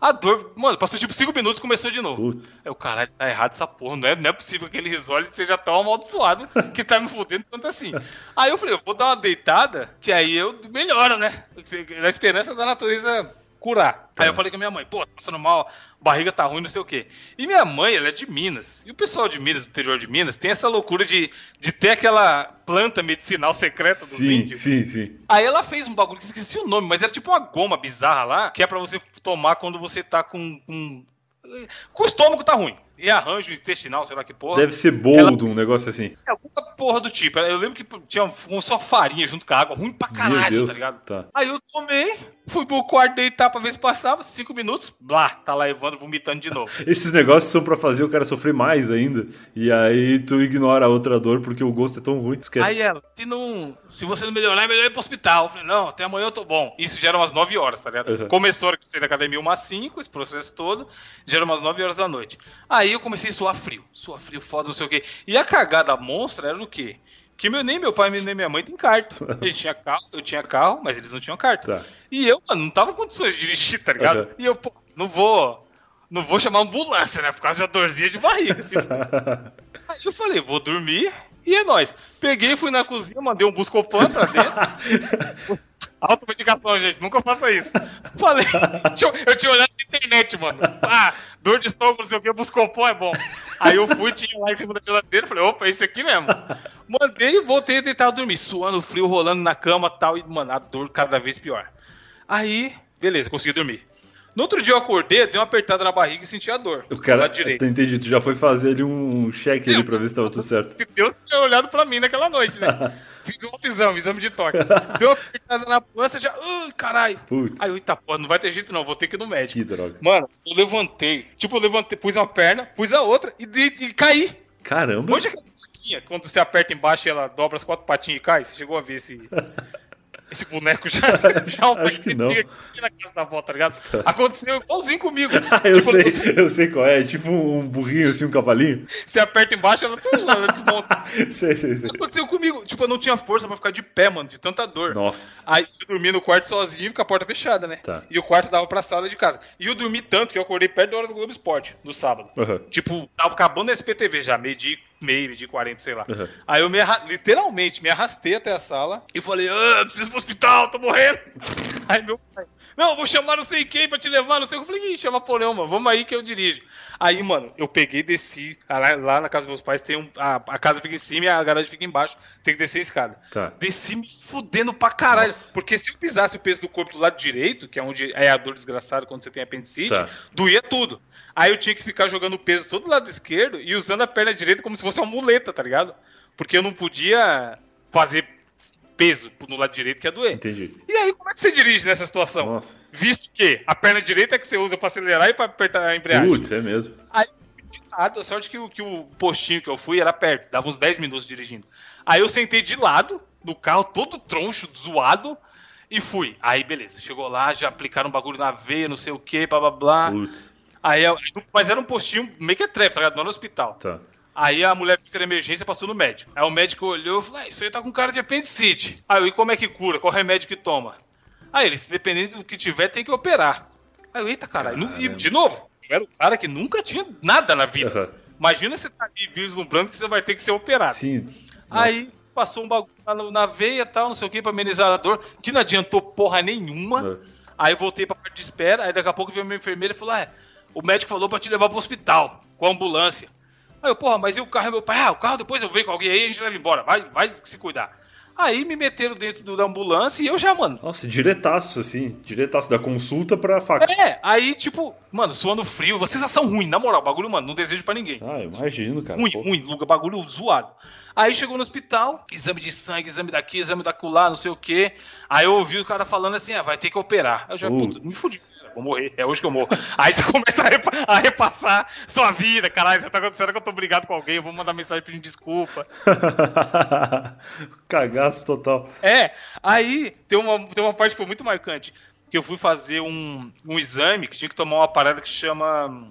A dor, mano, passou tipo 5 minutos e começou de novo. Putz. Aí o caralho, tá errado essa porra. Não é, não é possível que aquele risole seja tão amaldiçoado que tá me fudendo tanto assim. Aí eu falei, eu vou dar uma deitada, que aí eu melhoro, né? Na esperança da natureza curar. Aí eu falei com a minha mãe, pô, tá passando mal, barriga tá ruim, não sei o quê. E minha mãe, ela é de Minas. E o pessoal de Minas, do interior de Minas, tem essa loucura de, de ter aquela planta medicinal secreta dos Sim, índios. sim, sim. Aí ela fez um bagulho que esqueci o nome, mas era tipo uma goma bizarra lá, que é pra você tomar quando você tá com. com, com o estômago tá ruim. E arranjo intestinal, sei lá que porra. Deve ser boldo, um negócio assim. ser alguma porra do tipo. Eu lembro que tinha um- só farinha junto com a água, ruim pra caralho, Deus. tá ligado? Tá. Aí eu tomei, fui pro quarto deitar pra ver se passava, cinco minutos, blá, tá lá Evandro vomitando de novo. Esses negócios são pra fazer o cara sofrer mais ainda. E aí tu ignora a outra dor porque o gosto é tão ruim. tu Esquece. Aí ela, se não. Se você não melhorar, é melhor ir pro hospital. Eu falei, não, até amanhã eu tô bom. Isso já era umas 9 horas, tá ligado? Uhum. Começou a hora que eu saí da academia umas 5, esse processo todo, já era umas 9 horas da noite. Aí eu comecei a suar frio, suar frio, foda, não sei o quê. E a cagada monstra era o quê? Que meu, nem meu pai nem minha mãe tem carta. Eles tinham carro, eu tinha carro, mas eles não tinam carta. Tá. E eu, mano, não tava em condições de dirigir, tá ligado? Uhum. E eu, pô, não vou. Não vou chamar ambulância, né? Por causa de uma dorzinha de barriga. Assim. Aí eu falei, vou dormir e é nóis. Peguei, fui na cozinha, mandei um Buscopan pra dentro. Automedicação, gente, nunca faça isso. Falei, eu tinha olhado na internet, mano. Ah, dor de estômago, não sei o que, Buscopan é bom. Aí eu fui, tinha lá em cima da geladeira, falei, opa, é esse aqui mesmo. Mandei e voltei a deitar dormir, suando frio, rolando na cama e tal, e, mano, a dor cada vez pior. Aí, beleza, consegui dormir. No outro dia eu acordei, dei uma apertada na barriga e senti a dor. O cara, direito. entendi, tu já foi fazer ali um cheque ali pra ver se tava tudo certo. Deus tinha olhado pra mim naquela noite, né? Fiz um outro exame, exame de toque. Deu uma apertada na pança, já. Ai, caralho. Putz, Aí eu, eita, pô, não vai ter jeito não, vou ter que ir no médico. que droga. Mano, eu levantei. Tipo, eu levantei, pus uma perna, pus a outra e, de, e caí. Caramba. Hoje aquela musiquinha, quando você aperta embaixo e ela dobra as quatro patinhas e cai, você chegou a ver esse. Esse boneco já, já um Acho que não. aqui na casa da avó, tá ligado? Aconteceu igualzinho comigo. eu Tipo, sei, Você, eu sei qual é. Tipo um burrinho assim, um cavalinho. você aperta embaixo, ela, tum, ela desmonta. sei, sei, sei. Aconteceu comigo. Tipo, eu não tinha força pra ficar de pé, mano, de tanta dor. Nossa. Aí eu dormi no quarto sozinho com a porta fechada, né? Tá. E o quarto dava pra sala de casa. E eu dormi tanto que eu acordei perto da hora do Globo Esporte, no sábado. Aham. Tipo, tava acabando a SPTV já, meio de meio, de 40, sei lá. Uhum. Aí eu me literalmente me arrastei até a sala e falei, ah, preciso ir pro hospital, tô morrendo. Aí meu pai, não, vou chamar não sei quem pra te levar, não sei o que. Eu falei, ih, chama Porão, mano, vamos aí que eu dirijo. Aí, mano, eu peguei e desci. Ah, Lá, lá na casa dos meus pais tem um. A, a casa fica em cima e a garagem fica embaixo. Tem que descer a escada. Tá. Desci me fudendo pra caralho. Nossa. Porque se eu pisasse o peso do corpo do lado direito, que é onde é a dor desgraçada quando você tem apendicite, Tá. doía tudo. Aí eu tinha que ficar jogando o peso todo do lado esquerdo e usando a perna direita como se fosse uma muleta, tá ligado? Porque eu não podia fazer peso no lado direito que ia doer. Entendi. E aí, como é que você dirige nessa situação? Nossa. Visto que a perna direita é que você usa pra acelerar e pra apertar a embreagem. Putz, é mesmo. Aí, de lado, a sorte que, o- que o postinho que eu fui era perto, dava uns 10 minutos dirigindo. Aí eu sentei de lado no carro, todo troncho, zoado, e fui. Aí, beleza, chegou lá, já aplicaram um bagulho na veia, não sei o que, blá blá blá. Putz. Aí, eu- mas era um postinho meio que é trap, tá ligado? Não era no hospital. Tá. Aí a mulher fica na emergência passou no médico. Aí o médico olhou e falou: ah, Isso aí tá com cara de apendicite. Aí eu, e como é que cura? Qual remédio que toma? Aí ele, dependendo do que tiver, tem que operar. Aí eu, eita caralho. E de novo, eu era um cara que nunca tinha nada na vida. Aham. Imagina você tá ali vislumbrando que você vai ter que ser operado. Sim. Aí passou um bagulho lá no- na veia e tal, não sei o que, pra amenizar a dor, que não adiantou porra nenhuma. Nossa. Aí voltei pra parte de espera, aí daqui a pouco veio minha enfermeira e falou: é, o médico falou pra te levar pro hospital, com a ambulância. Aí eu, porra, mas e o carro? Meu pai, ah, o carro depois eu venho com alguém aí a gente leva embora, vai, vai se cuidar. Aí me meteram dentro do- da ambulância e eu já, mano. Nossa, diretaço, assim. Diretaço da consulta pra faca. É, aí tipo, mano, suando frio, uma sensação ruim, na moral, bagulho, mano, não desejo pra ninguém. Ah, eu imagino, cara. Ruim, Pô. ruim, lugar, bagulho zoado. Aí chegou no hospital, exame de sangue, exame daqui, exame da lá, não sei o quê. Aí eu ouvi o cara falando assim, ah, vai ter que operar. Aí eu já, Uh. puta, me fudi. Vou morrer, é hoje que eu morro. Aí você começa a, repa- a repassar sua vida, caralho, você tá acontecendo que eu tô brigado com alguém, eu vou mandar mensagem pedindo desculpa. Cagaço total. É, aí tem uma, tem uma parte que foi muito marcante, que eu fui fazer um, um exame que tinha que tomar uma parada que chama...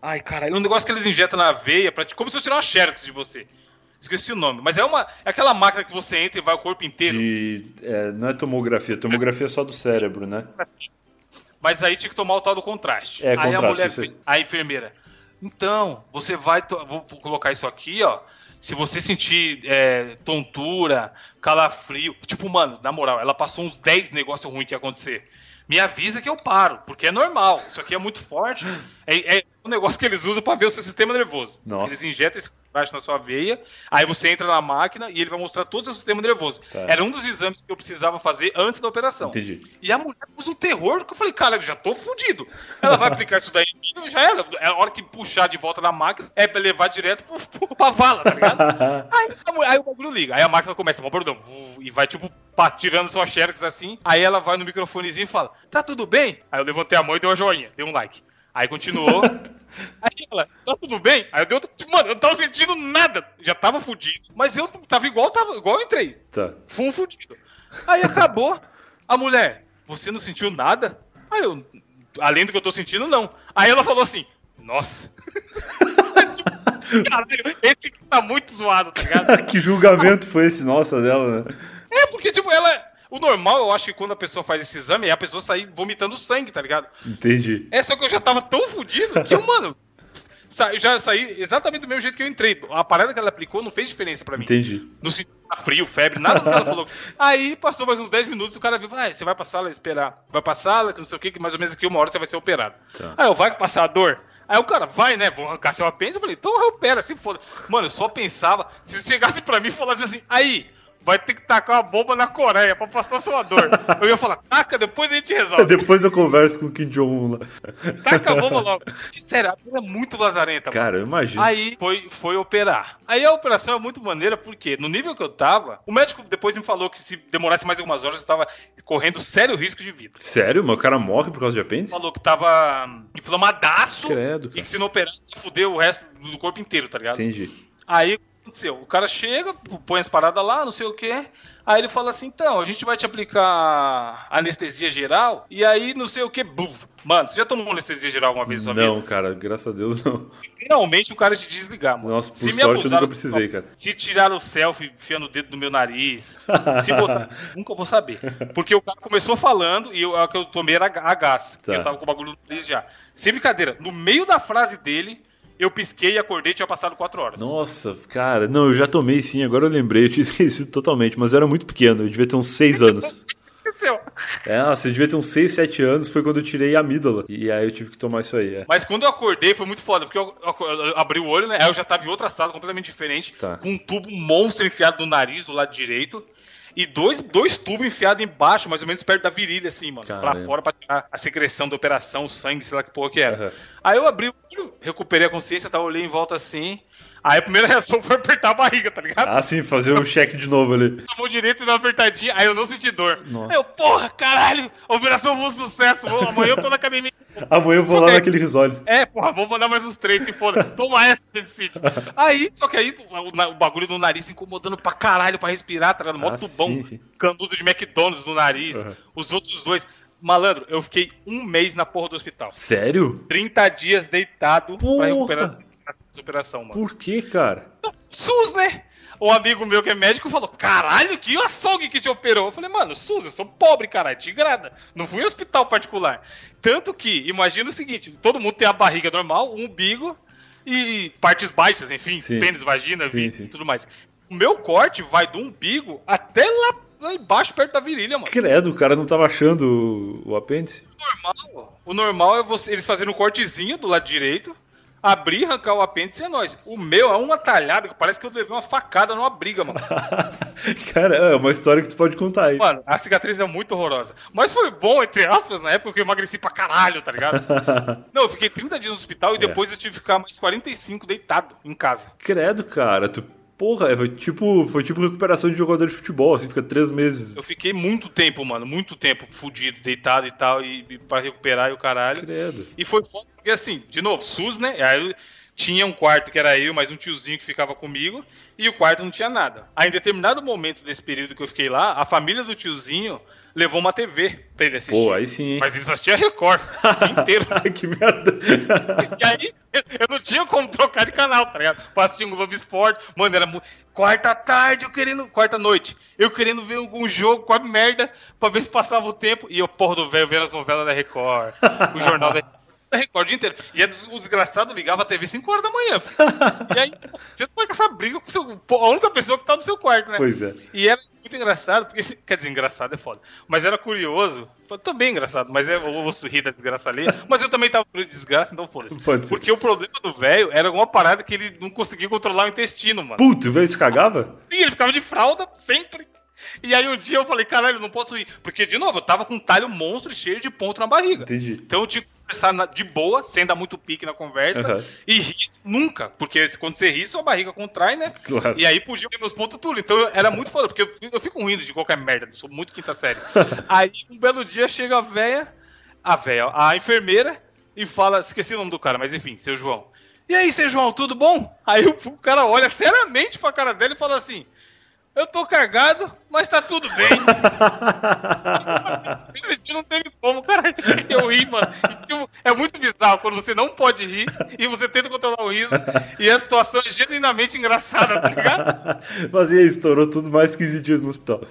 Ai, caralho, um negócio que eles injetam na veia, pra, te- como se fosse tirar uma xerox de você. Esqueci o nome, mas é uma é aquela máquina que você entra e vai o corpo inteiro. De, é, não é tomografia, tomografia é só do cérebro, né? Mas aí tinha que tomar o tal do contraste. É, aí a contraste, mulher, isso aí. fe- a enfermeira, então, você vai, vou colocar isso aqui, ó. Se você sentir é, tontura, calafrio, tipo, mano, na moral, ela passou uns 10 negócios ruins que ia acontecer. Me avisa que eu paro, porque é normal. Isso aqui é muito forte. É, é um negócio que eles usam pra ver o seu sistema nervoso. Nossa. Eles injetam esse contraste na sua veia, aí você entra na máquina e ele vai mostrar todo o seu sistema nervoso. Tá. Era um dos exames que eu precisava fazer antes da operação. Entendi. E a mulher pôs um terror que eu falei, cara, eu já tô fudido. Ela vai aplicar isso daí em mim, já era. É a hora que puxar de volta na máquina, é pra levar direto pro, pro, pra vala, tá ligado? aí, aí o bagulho liga. Aí a máquina começa, bordão, e vai tipo tirando sua xerox assim. Aí ela vai no microfonezinho e fala, tá tudo bem? Aí eu levantei a mão e dei uma joinha, dei um like. Aí continuou. Aí ela, tá tudo bem? Aí eu dei outro. tipo, Mano, eu não tava sentindo nada. Já tava fudido. Mas eu tava igual, tava igual eu entrei. Tá. Fui um fudido. Aí acabou. A mulher, você não sentiu nada? Aí eu, além do que eu tô sentindo, não. Aí ela falou assim, nossa. tipo, caralho, esse aqui tá muito zoado, tá ligado? que julgamento foi esse, nossa, dela, né? É, porque, tipo, ela. O normal, eu acho que quando a pessoa faz esse exame, é a pessoa sair vomitando sangue, tá ligado? Entendi. É só que eu já tava tão fudido que eu, mano. sa já saí exatamente do mesmo jeito que eu entrei. A parada que ela aplicou não fez diferença pra mim. Entendi. No sentido tá frio, febre, nada do que ela falou. Aí passou mais uns 10 minutos, o cara viu, ah, você vai pra sala esperar. Vai pra sala, que não sei o que, que mais ou menos aqui uma hora você vai ser operado. Tá. Aí eu, vai passar a dor? Aí o cara, vai, né? Vou arrancar seu apêndice. Eu falei, então opera, se foda. Mano, eu só pensava, se chegasse pra mim e falasse assim, aí, vai ter que tacar uma bomba na Coreia pra passar sua dor. Eu ia falar, taca, depois a gente resolve. Depois eu converso com o Kim Jong-un lá. Taca a bomba logo. Sério, ela é muito lazarenta. mano. Cara, eu imagino. Aí foi, foi operar. Aí a operação é muito maneira, porque no nível que eu tava, o médico depois me falou que se demorasse mais algumas horas, eu tava correndo sério risco de vida. Sério? O cara morre por causa de apêndice? Falou que tava inflamadaço Credo, e cara. que se não operasse, ia fuder o resto do corpo inteiro, tá ligado? Entendi. Aí aconteceu? O cara chega, põe as paradas lá, não sei o quê. Aí ele fala assim: então, a gente vai te aplicar anestesia geral. E aí, não sei o que. Mano, você já tomou anestesia geral alguma vez na sua Não, vida? cara, graças a Deus não. Finalmente o cara te desligar, mano. Nossa, por Se me sorte eu abusaram, nunca precisei, cara. Se tiraram o selfie enfiando o dedo no meu nariz, se botar, nunca vou saber. Porque o cara começou falando e eu, a que eu tomei era a gás. Tá. Eu tava com o bagulho no nariz já. Sem brincadeira, no meio da frase dele, eu pisquei e acordei e tinha passado quatro horas. Nossa, cara, não, eu já tomei sim, agora eu lembrei, eu tinha esquecido totalmente, mas eu era muito pequeno, eu devia ter uns 6 anos. O que aconteceu? É, nossa, eu devia ter uns 6, 7 anos, foi quando eu tirei a amígdala. E aí eu tive que tomar isso aí, é. Mas quando eu acordei foi muito foda, porque eu, eu- eu abri o olho, né? Aí eu já tava em outra sala completamente diferente, Tá. com um tubo monstro enfiado no nariz do lado direito. E dois, dois tubos enfiados embaixo, mais ou menos perto da virilha, assim, mano. Pra Caramba. fora pra tirar a secreção da operação, o sangue, sei lá que porra que era. Aham. Aí eu abri o olho, recuperei a consciência, tá, olhei em volta assim. Aí a primeira reação foi apertar a barriga, tá ligado? Ah, sim, fazer um cheque de novo ali. A mão direita e uma apertadinha, aí eu não senti dor. Nossa. Aí eu, porra, caralho, operação foi um sucesso, vou- amanhã eu tô na academia. Amanhã eu vou lá naquele risoles. É, porra, vou mandar mais uns três, se foda. Toma essa, City. Aí, só que aí o, o bagulho do nariz incomodando pra caralho pra respirar, tá ligado? Mó Ah, tubão, sim, sim. candudo de McDonald's no nariz. Uhum. Os outros dois. Malandro, eu fiquei um mês na porra do hospital. Sério? 30 dias deitado Porra. pra recuperar operação, mano. Por que, cara? SUS, né? Um amigo meu que é médico falou: Caralho, que açougue que te operou. Eu falei, mano, SUS, eu sou pobre, caralho, de grana. Não fui em hospital particular. Tanto que, imagina o seguinte: todo mundo tem a barriga normal, um umbigo e partes baixas, enfim, Sim. pênis, vagina, Sim, e sim. tudo mais. O meu corte vai do umbigo até lá, lá embaixo, perto da virilha, mano. Credo, o cara não tava achando o, o apêndice? normal, o normal é você, eles fazerem um cortezinho do lado direito, abrir, arrancar o apêndice é nóis. O meu é uma talhada que parece que eu levei uma facada numa briga, mano. cara, é uma história que tu pode contar aí. Mano, a cicatriz é muito horrorosa. Mas foi bom, entre aspas, na época que eu emagreci pra caralho, tá ligado? Não, eu fiquei 30 dias no hospital e É. depois eu tive que ficar mais 45 deitado em casa. Credo, cara, tu. Porra, é, foi tipo, foi tipo recuperação de jogador de futebol, assim, fica três meses. Eu fiquei muito tempo, mano, muito tempo fudido, deitado e tal, e, e pra recuperar e o caralho. Credo. E foi foda, porque assim, de novo, SUS, né? Aí tinha um quarto que era eu, mais um tiozinho que ficava comigo, e o quarto não tinha nada. Aí, em determinado momento desse período que eu fiquei lá, a família do tiozinho levou uma TV pra ele assistir. Pô, aí sim, hein? Mas ele só assistia Record inteiro. Ai, que merda. E aí, eu não tinha como trocar de canal, tá ligado? Pra assistir um Globo Esporte. Mano, era muito. Quarta tarde, eu querendo. Quarta noite. Eu querendo ver algum jogo com a merda pra ver se passava o tempo. E eu, porra do velho, vendo as novelas da Record. o jornal da da Record o inteiro. E aí, o desgraçado ligava a TV 5 horas da manhã. filho. E aí, você não vai com essa briga com o seu, a única pessoa que tá no seu quarto, né? Pois é. E era muito engraçado, porque, quer dizer, engraçado é foda. Mas era curioso, também engraçado, mas é, eu vou rir da desgraça ali. Mas eu também tava por desgraça, então foda-se. Porque o problema do velho era alguma parada que ele não conseguia controlar o intestino, mano. Puto, velho, se cagava? Sim, ele ficava de fralda sempre. E aí um dia eu falei, caralho, não posso ir. Porque, de novo, eu tava com um talho monstro e cheio de ponto na barriga. Entendi. Então eu tinha que conversar de boa, sem dar muito pique na conversa. Aham. E rir nunca. Porque quando você ri, sua barriga contrai, né? Claro. E aí podia ver meus pontos tudo. Então era muito foda, porque eu, eu fico rindo de qualquer merda, sou muito quinta série. aí um belo dia chega a véia, a véia, a enfermeira, e fala, esqueci o nome do cara, mas enfim, seu João. E aí, seu João, tudo bom? Aí o, o cara olha seriamente pra cara dele e fala assim. Eu tô cagado, mas tá tudo bem. Não teve como, cara. Eu ri, mano. Tipo, é muito bizarro quando você não pode rir e você tenta controlar o riso e a situação é genuinamente engraçada, tá ligado? Mas e aí, estourou tudo mais 15 dias no hospital.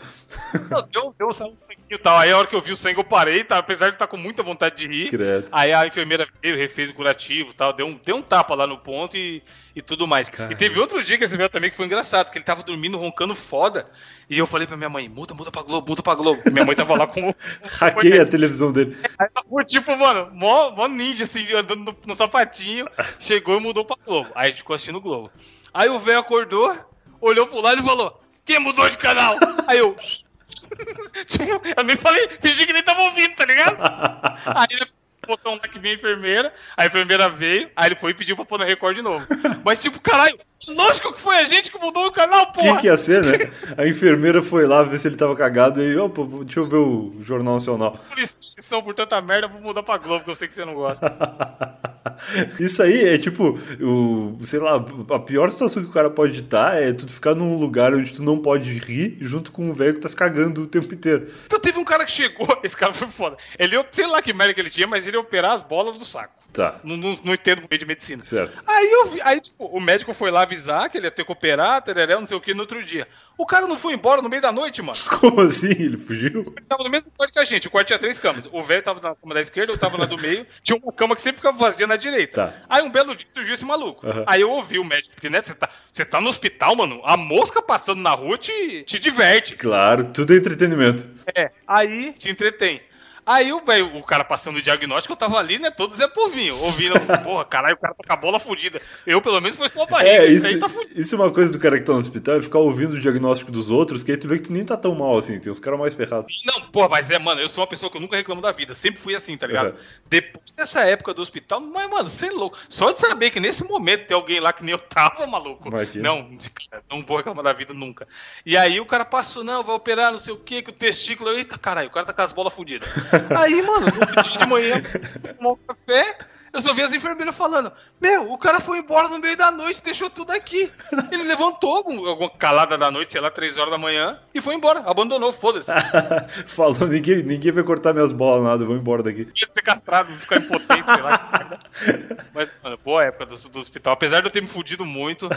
Não, deu, deu saúde e tal. Aí a hora que eu vi o sangue eu parei, tá? apesar de estar tá com muita vontade de rir. Credo. Aí a enfermeira veio, refez o curativo e tal, deu um, deu um tapa lá no ponto e, e tudo mais. Caramba. E teve outro dia que esse meu também que foi engraçado, que ele tava dormindo, roncando foda. E eu falei pra minha mãe, muda, muda pra Globo, muda pra Globo. Minha mãe tava lá com. Hackei a televisão dele. Aí ela foi tipo, mano, mó, mó ninja, assim, andando no, no sapatinho, chegou e mudou pra Globo. Aí a gente ficou assistindo o Globo. Aí o velho acordou, olhou pro lado e falou: Quem mudou de canal? Aí eu. tipo, eu nem falei, fingi que nem tava ouvindo, tá ligado? Aí ele botou lá que vinha a enfermeira, a enfermeira veio, aí ele foi e pediu pra pôr na Record de novo. Mas tipo, caralho, lógico que foi a gente que mudou o canal, porra! Quem que ia ser, né? A enfermeira foi lá ver se ele tava cagado e, opa, deixa eu ver o Jornal Nacional. Por isso, por tanta merda, vou mudar pra Globo, que eu sei que você não gosta. Isso aí é tipo, o, sei lá, a pior situação que o cara pode estar é tu ficar num lugar onde tu não pode rir junto com um velho que tá se cagando o tempo inteiro. Então teve um cara que chegou, esse cara foi foda. Ele, sei lá que merda que ele tinha, mas ele ia operar as bolas do saco. Tá. Não, não, não entendo meio de medicina. Certo. Aí eu vi, aí, tipo, o médico foi lá avisar que ele ia ter que operar, tereré, não sei o que, no outro dia. O cara não foi embora no meio da noite, mano. Como assim? Ele fugiu? Ele tava no mesmo quarto que a gente. O quarto tinha três camas. O velho tava na cama da esquerda, eu tava na do meio. Tinha uma cama que sempre ficava vazia na direita. Tá. Aí um belo dia surgiu esse maluco. Uhum. Aí eu ouvi o médico, porque, né, você tá, tá no hospital, mano, a mosca passando na rua te, te diverte. Claro, tudo é entretenimento. É, aí te entretém. Aí o, véio, o cara passando o diagnóstico, eu tava ali, né? Todo Zé Povinho, ouvindo, porra, caralho, o cara tá com a bola fudida. Eu, pelo menos, foi só a barriga. É, isso, tá isso é uma coisa do cara que tá no hospital, é ficar ouvindo o diagnóstico dos outros, que aí tu vê que tu nem tá tão mal assim, tem os caras mais ferrados. Não, porra, mas é, mano, eu sou uma pessoa que eu nunca reclamo da vida, sempre fui assim, tá ligado? Uhum. Depois dessa época do hospital, mas, mano, você é louco. Só de saber que nesse momento tem alguém lá que nem eu tava, maluco. Não, não vou reclamar da vida nunca. E aí o cara passou, não, vai operar, não sei o que, que o testículo, eita caralho, o cara tá com as bolas fudidas. aí, mano, de manhã, tomar um café, eu só vi as enfermeiras falando: Meu, o cara foi embora no meio da noite, deixou tudo aqui. Ele levantou algum, alguma calada da noite, sei lá, três horas da manhã, e foi embora, abandonou, foda-se. Falou: ninguém, ninguém vai cortar minhas bolas, nada, vou embora daqui. Ia ser castrado, ficar impotente, sei lá. Mas, mano, boa época do, do, hospital. Apesar de eu ter me fudido muito,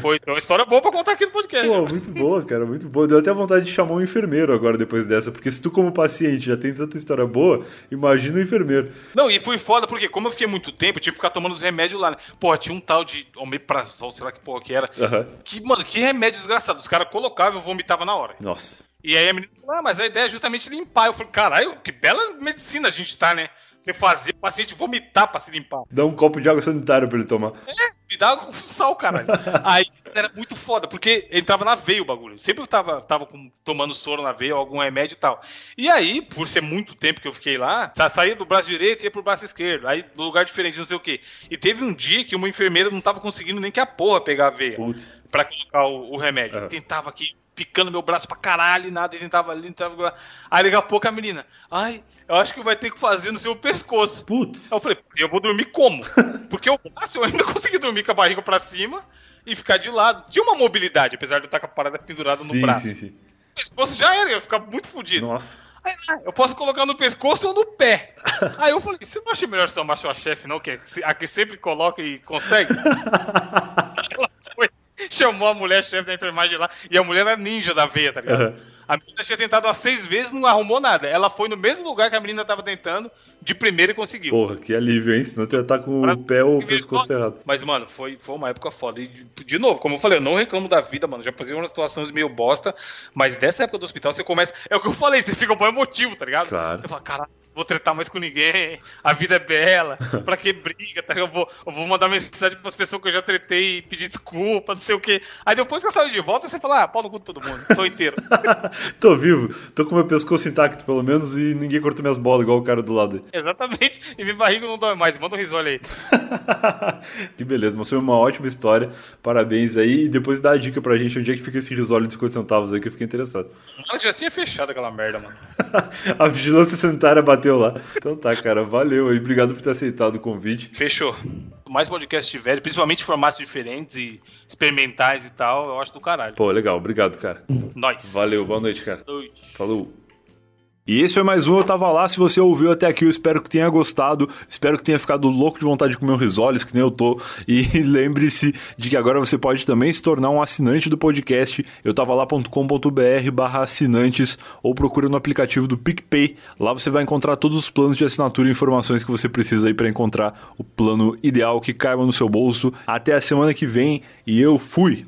foi uma história boa pra contar aqui no podcast. Pô, muito boa, cara, muito boa. Deu até vontade de chamar um enfermeiro agora depois dessa, porque se tu, como paciente, já tem tanta história boa, imagina o enfermeiro. Não, e foi foda, porque como eu fiquei muito tempo, eu tive que ficar tomando os remédios lá, né? Pô, tinha um tal de omeprazol, sei lá que porra que era. Uhum. Que, mano, que remédio desgraçado. Os caras colocavam e eu vomitava na hora. Nossa. E aí a menina falou, ah, mas a ideia é justamente limpar. Eu falei, caralho, que bela medicina a gente tá, né? Você fazer o paciente vomitar pra se limpar. Dá um copo de água sanitária pra ele tomar. É, me dá com sal, caralho. aí era muito foda, porque entrava na veia o bagulho. Sempre eu tava, tava com, tomando soro na veia, algum remédio e tal. E aí, por ser muito tempo que eu fiquei lá, saía do braço direito e ia pro braço esquerdo. Aí, no lugar diferente, não sei o quê. E teve um dia que uma enfermeira não tava conseguindo nem que a porra pegar a veia. Putz. Pra colocar o, o remédio. Uhum. Tentava aqui picando meu braço pra caralho e nada, e tentava ali, tentava. Aí daqui a pouco a menina, ai, eu acho que vai ter que fazer no seu pescoço. Putz. Aí eu falei, eu vou dormir como? Porque o braço eu ainda consegui dormir com a barriga pra cima e ficar de lado. Tinha uma mobilidade, apesar de eu estar com a parada pendurada no braço. Sim, sim. O pescoço já era, ia ficar muito fodido. Nossa. Aí, ah, eu posso colocar no pescoço ou no pé. Aí eu falei, você não acha melhor ser uma chefe, não? Que a que sempre coloca e consegue? Chamou a mulher chefe da enfermagem lá, e a mulher era ninja da veia, tá ligado? Uhum. A menina tinha tentado há seis vezes não arrumou nada. Ela foi no mesmo lugar que a menina tava tentando, de primeira e conseguiu. Porra, que alívio, hein? Senão tu ia estar com o pé ou o pescoço errado. Mas, mano, foi, foi uma época foda. E, de novo, como eu falei, eu não reclamo da vida, mano. Já passei umas situações meio bosta, mas dessa época do hospital você começa. É o que eu falei, você fica bom emotivo, tá ligado? Claro. Você fala, caralho, vou tretar mais com ninguém, a vida é bela, pra que briga, tá? Eu vou, eu vou mandar mensagem pras pessoas que eu já tretei, pedir desculpa, não sei o quê. Aí depois que eu saio de volta, você fala, ah, pau no cu de todo mundo, tô inteiro. tô vivo, tô com meu pescoço intacto, pelo menos, e ninguém cortou minhas bolas, igual o cara do lado. Exatamente, e minha barriga não dói mais, manda um risole aí. que beleza, mas foi uma ótima história, parabéns aí, e depois dá a dica pra gente onde é que fica esse risole de 50 centavos aí, que eu fiquei interessado. Eu já tinha fechado aquela merda, mano. a vigilância sanitária bateu lá. Então tá, cara, valeu aí, obrigado por ter aceitado o convite. Fechou. Mais podcast tiver, principalmente formatos diferentes e experimentais e tal, eu acho do caralho. Pô, legal, obrigado, cara. Nós. Valeu, boa noite, cara. Boa noite. Falou. E esse foi mais um Eu Tava Lá. Se você ouviu até aqui, eu espero que tenha gostado. Espero que tenha ficado louco de vontade de comer um risoles, que nem eu tô. E lembre-se de que agora você pode também se tornar um assinante do podcast. Eu tava lá.com.br barra assinantes ou procura no aplicativo do PicPay. Lá você vai encontrar todos os planos de assinatura e informações que você precisa aí para encontrar o plano ideal que caiba no seu bolso. Até a semana que vem e eu fui!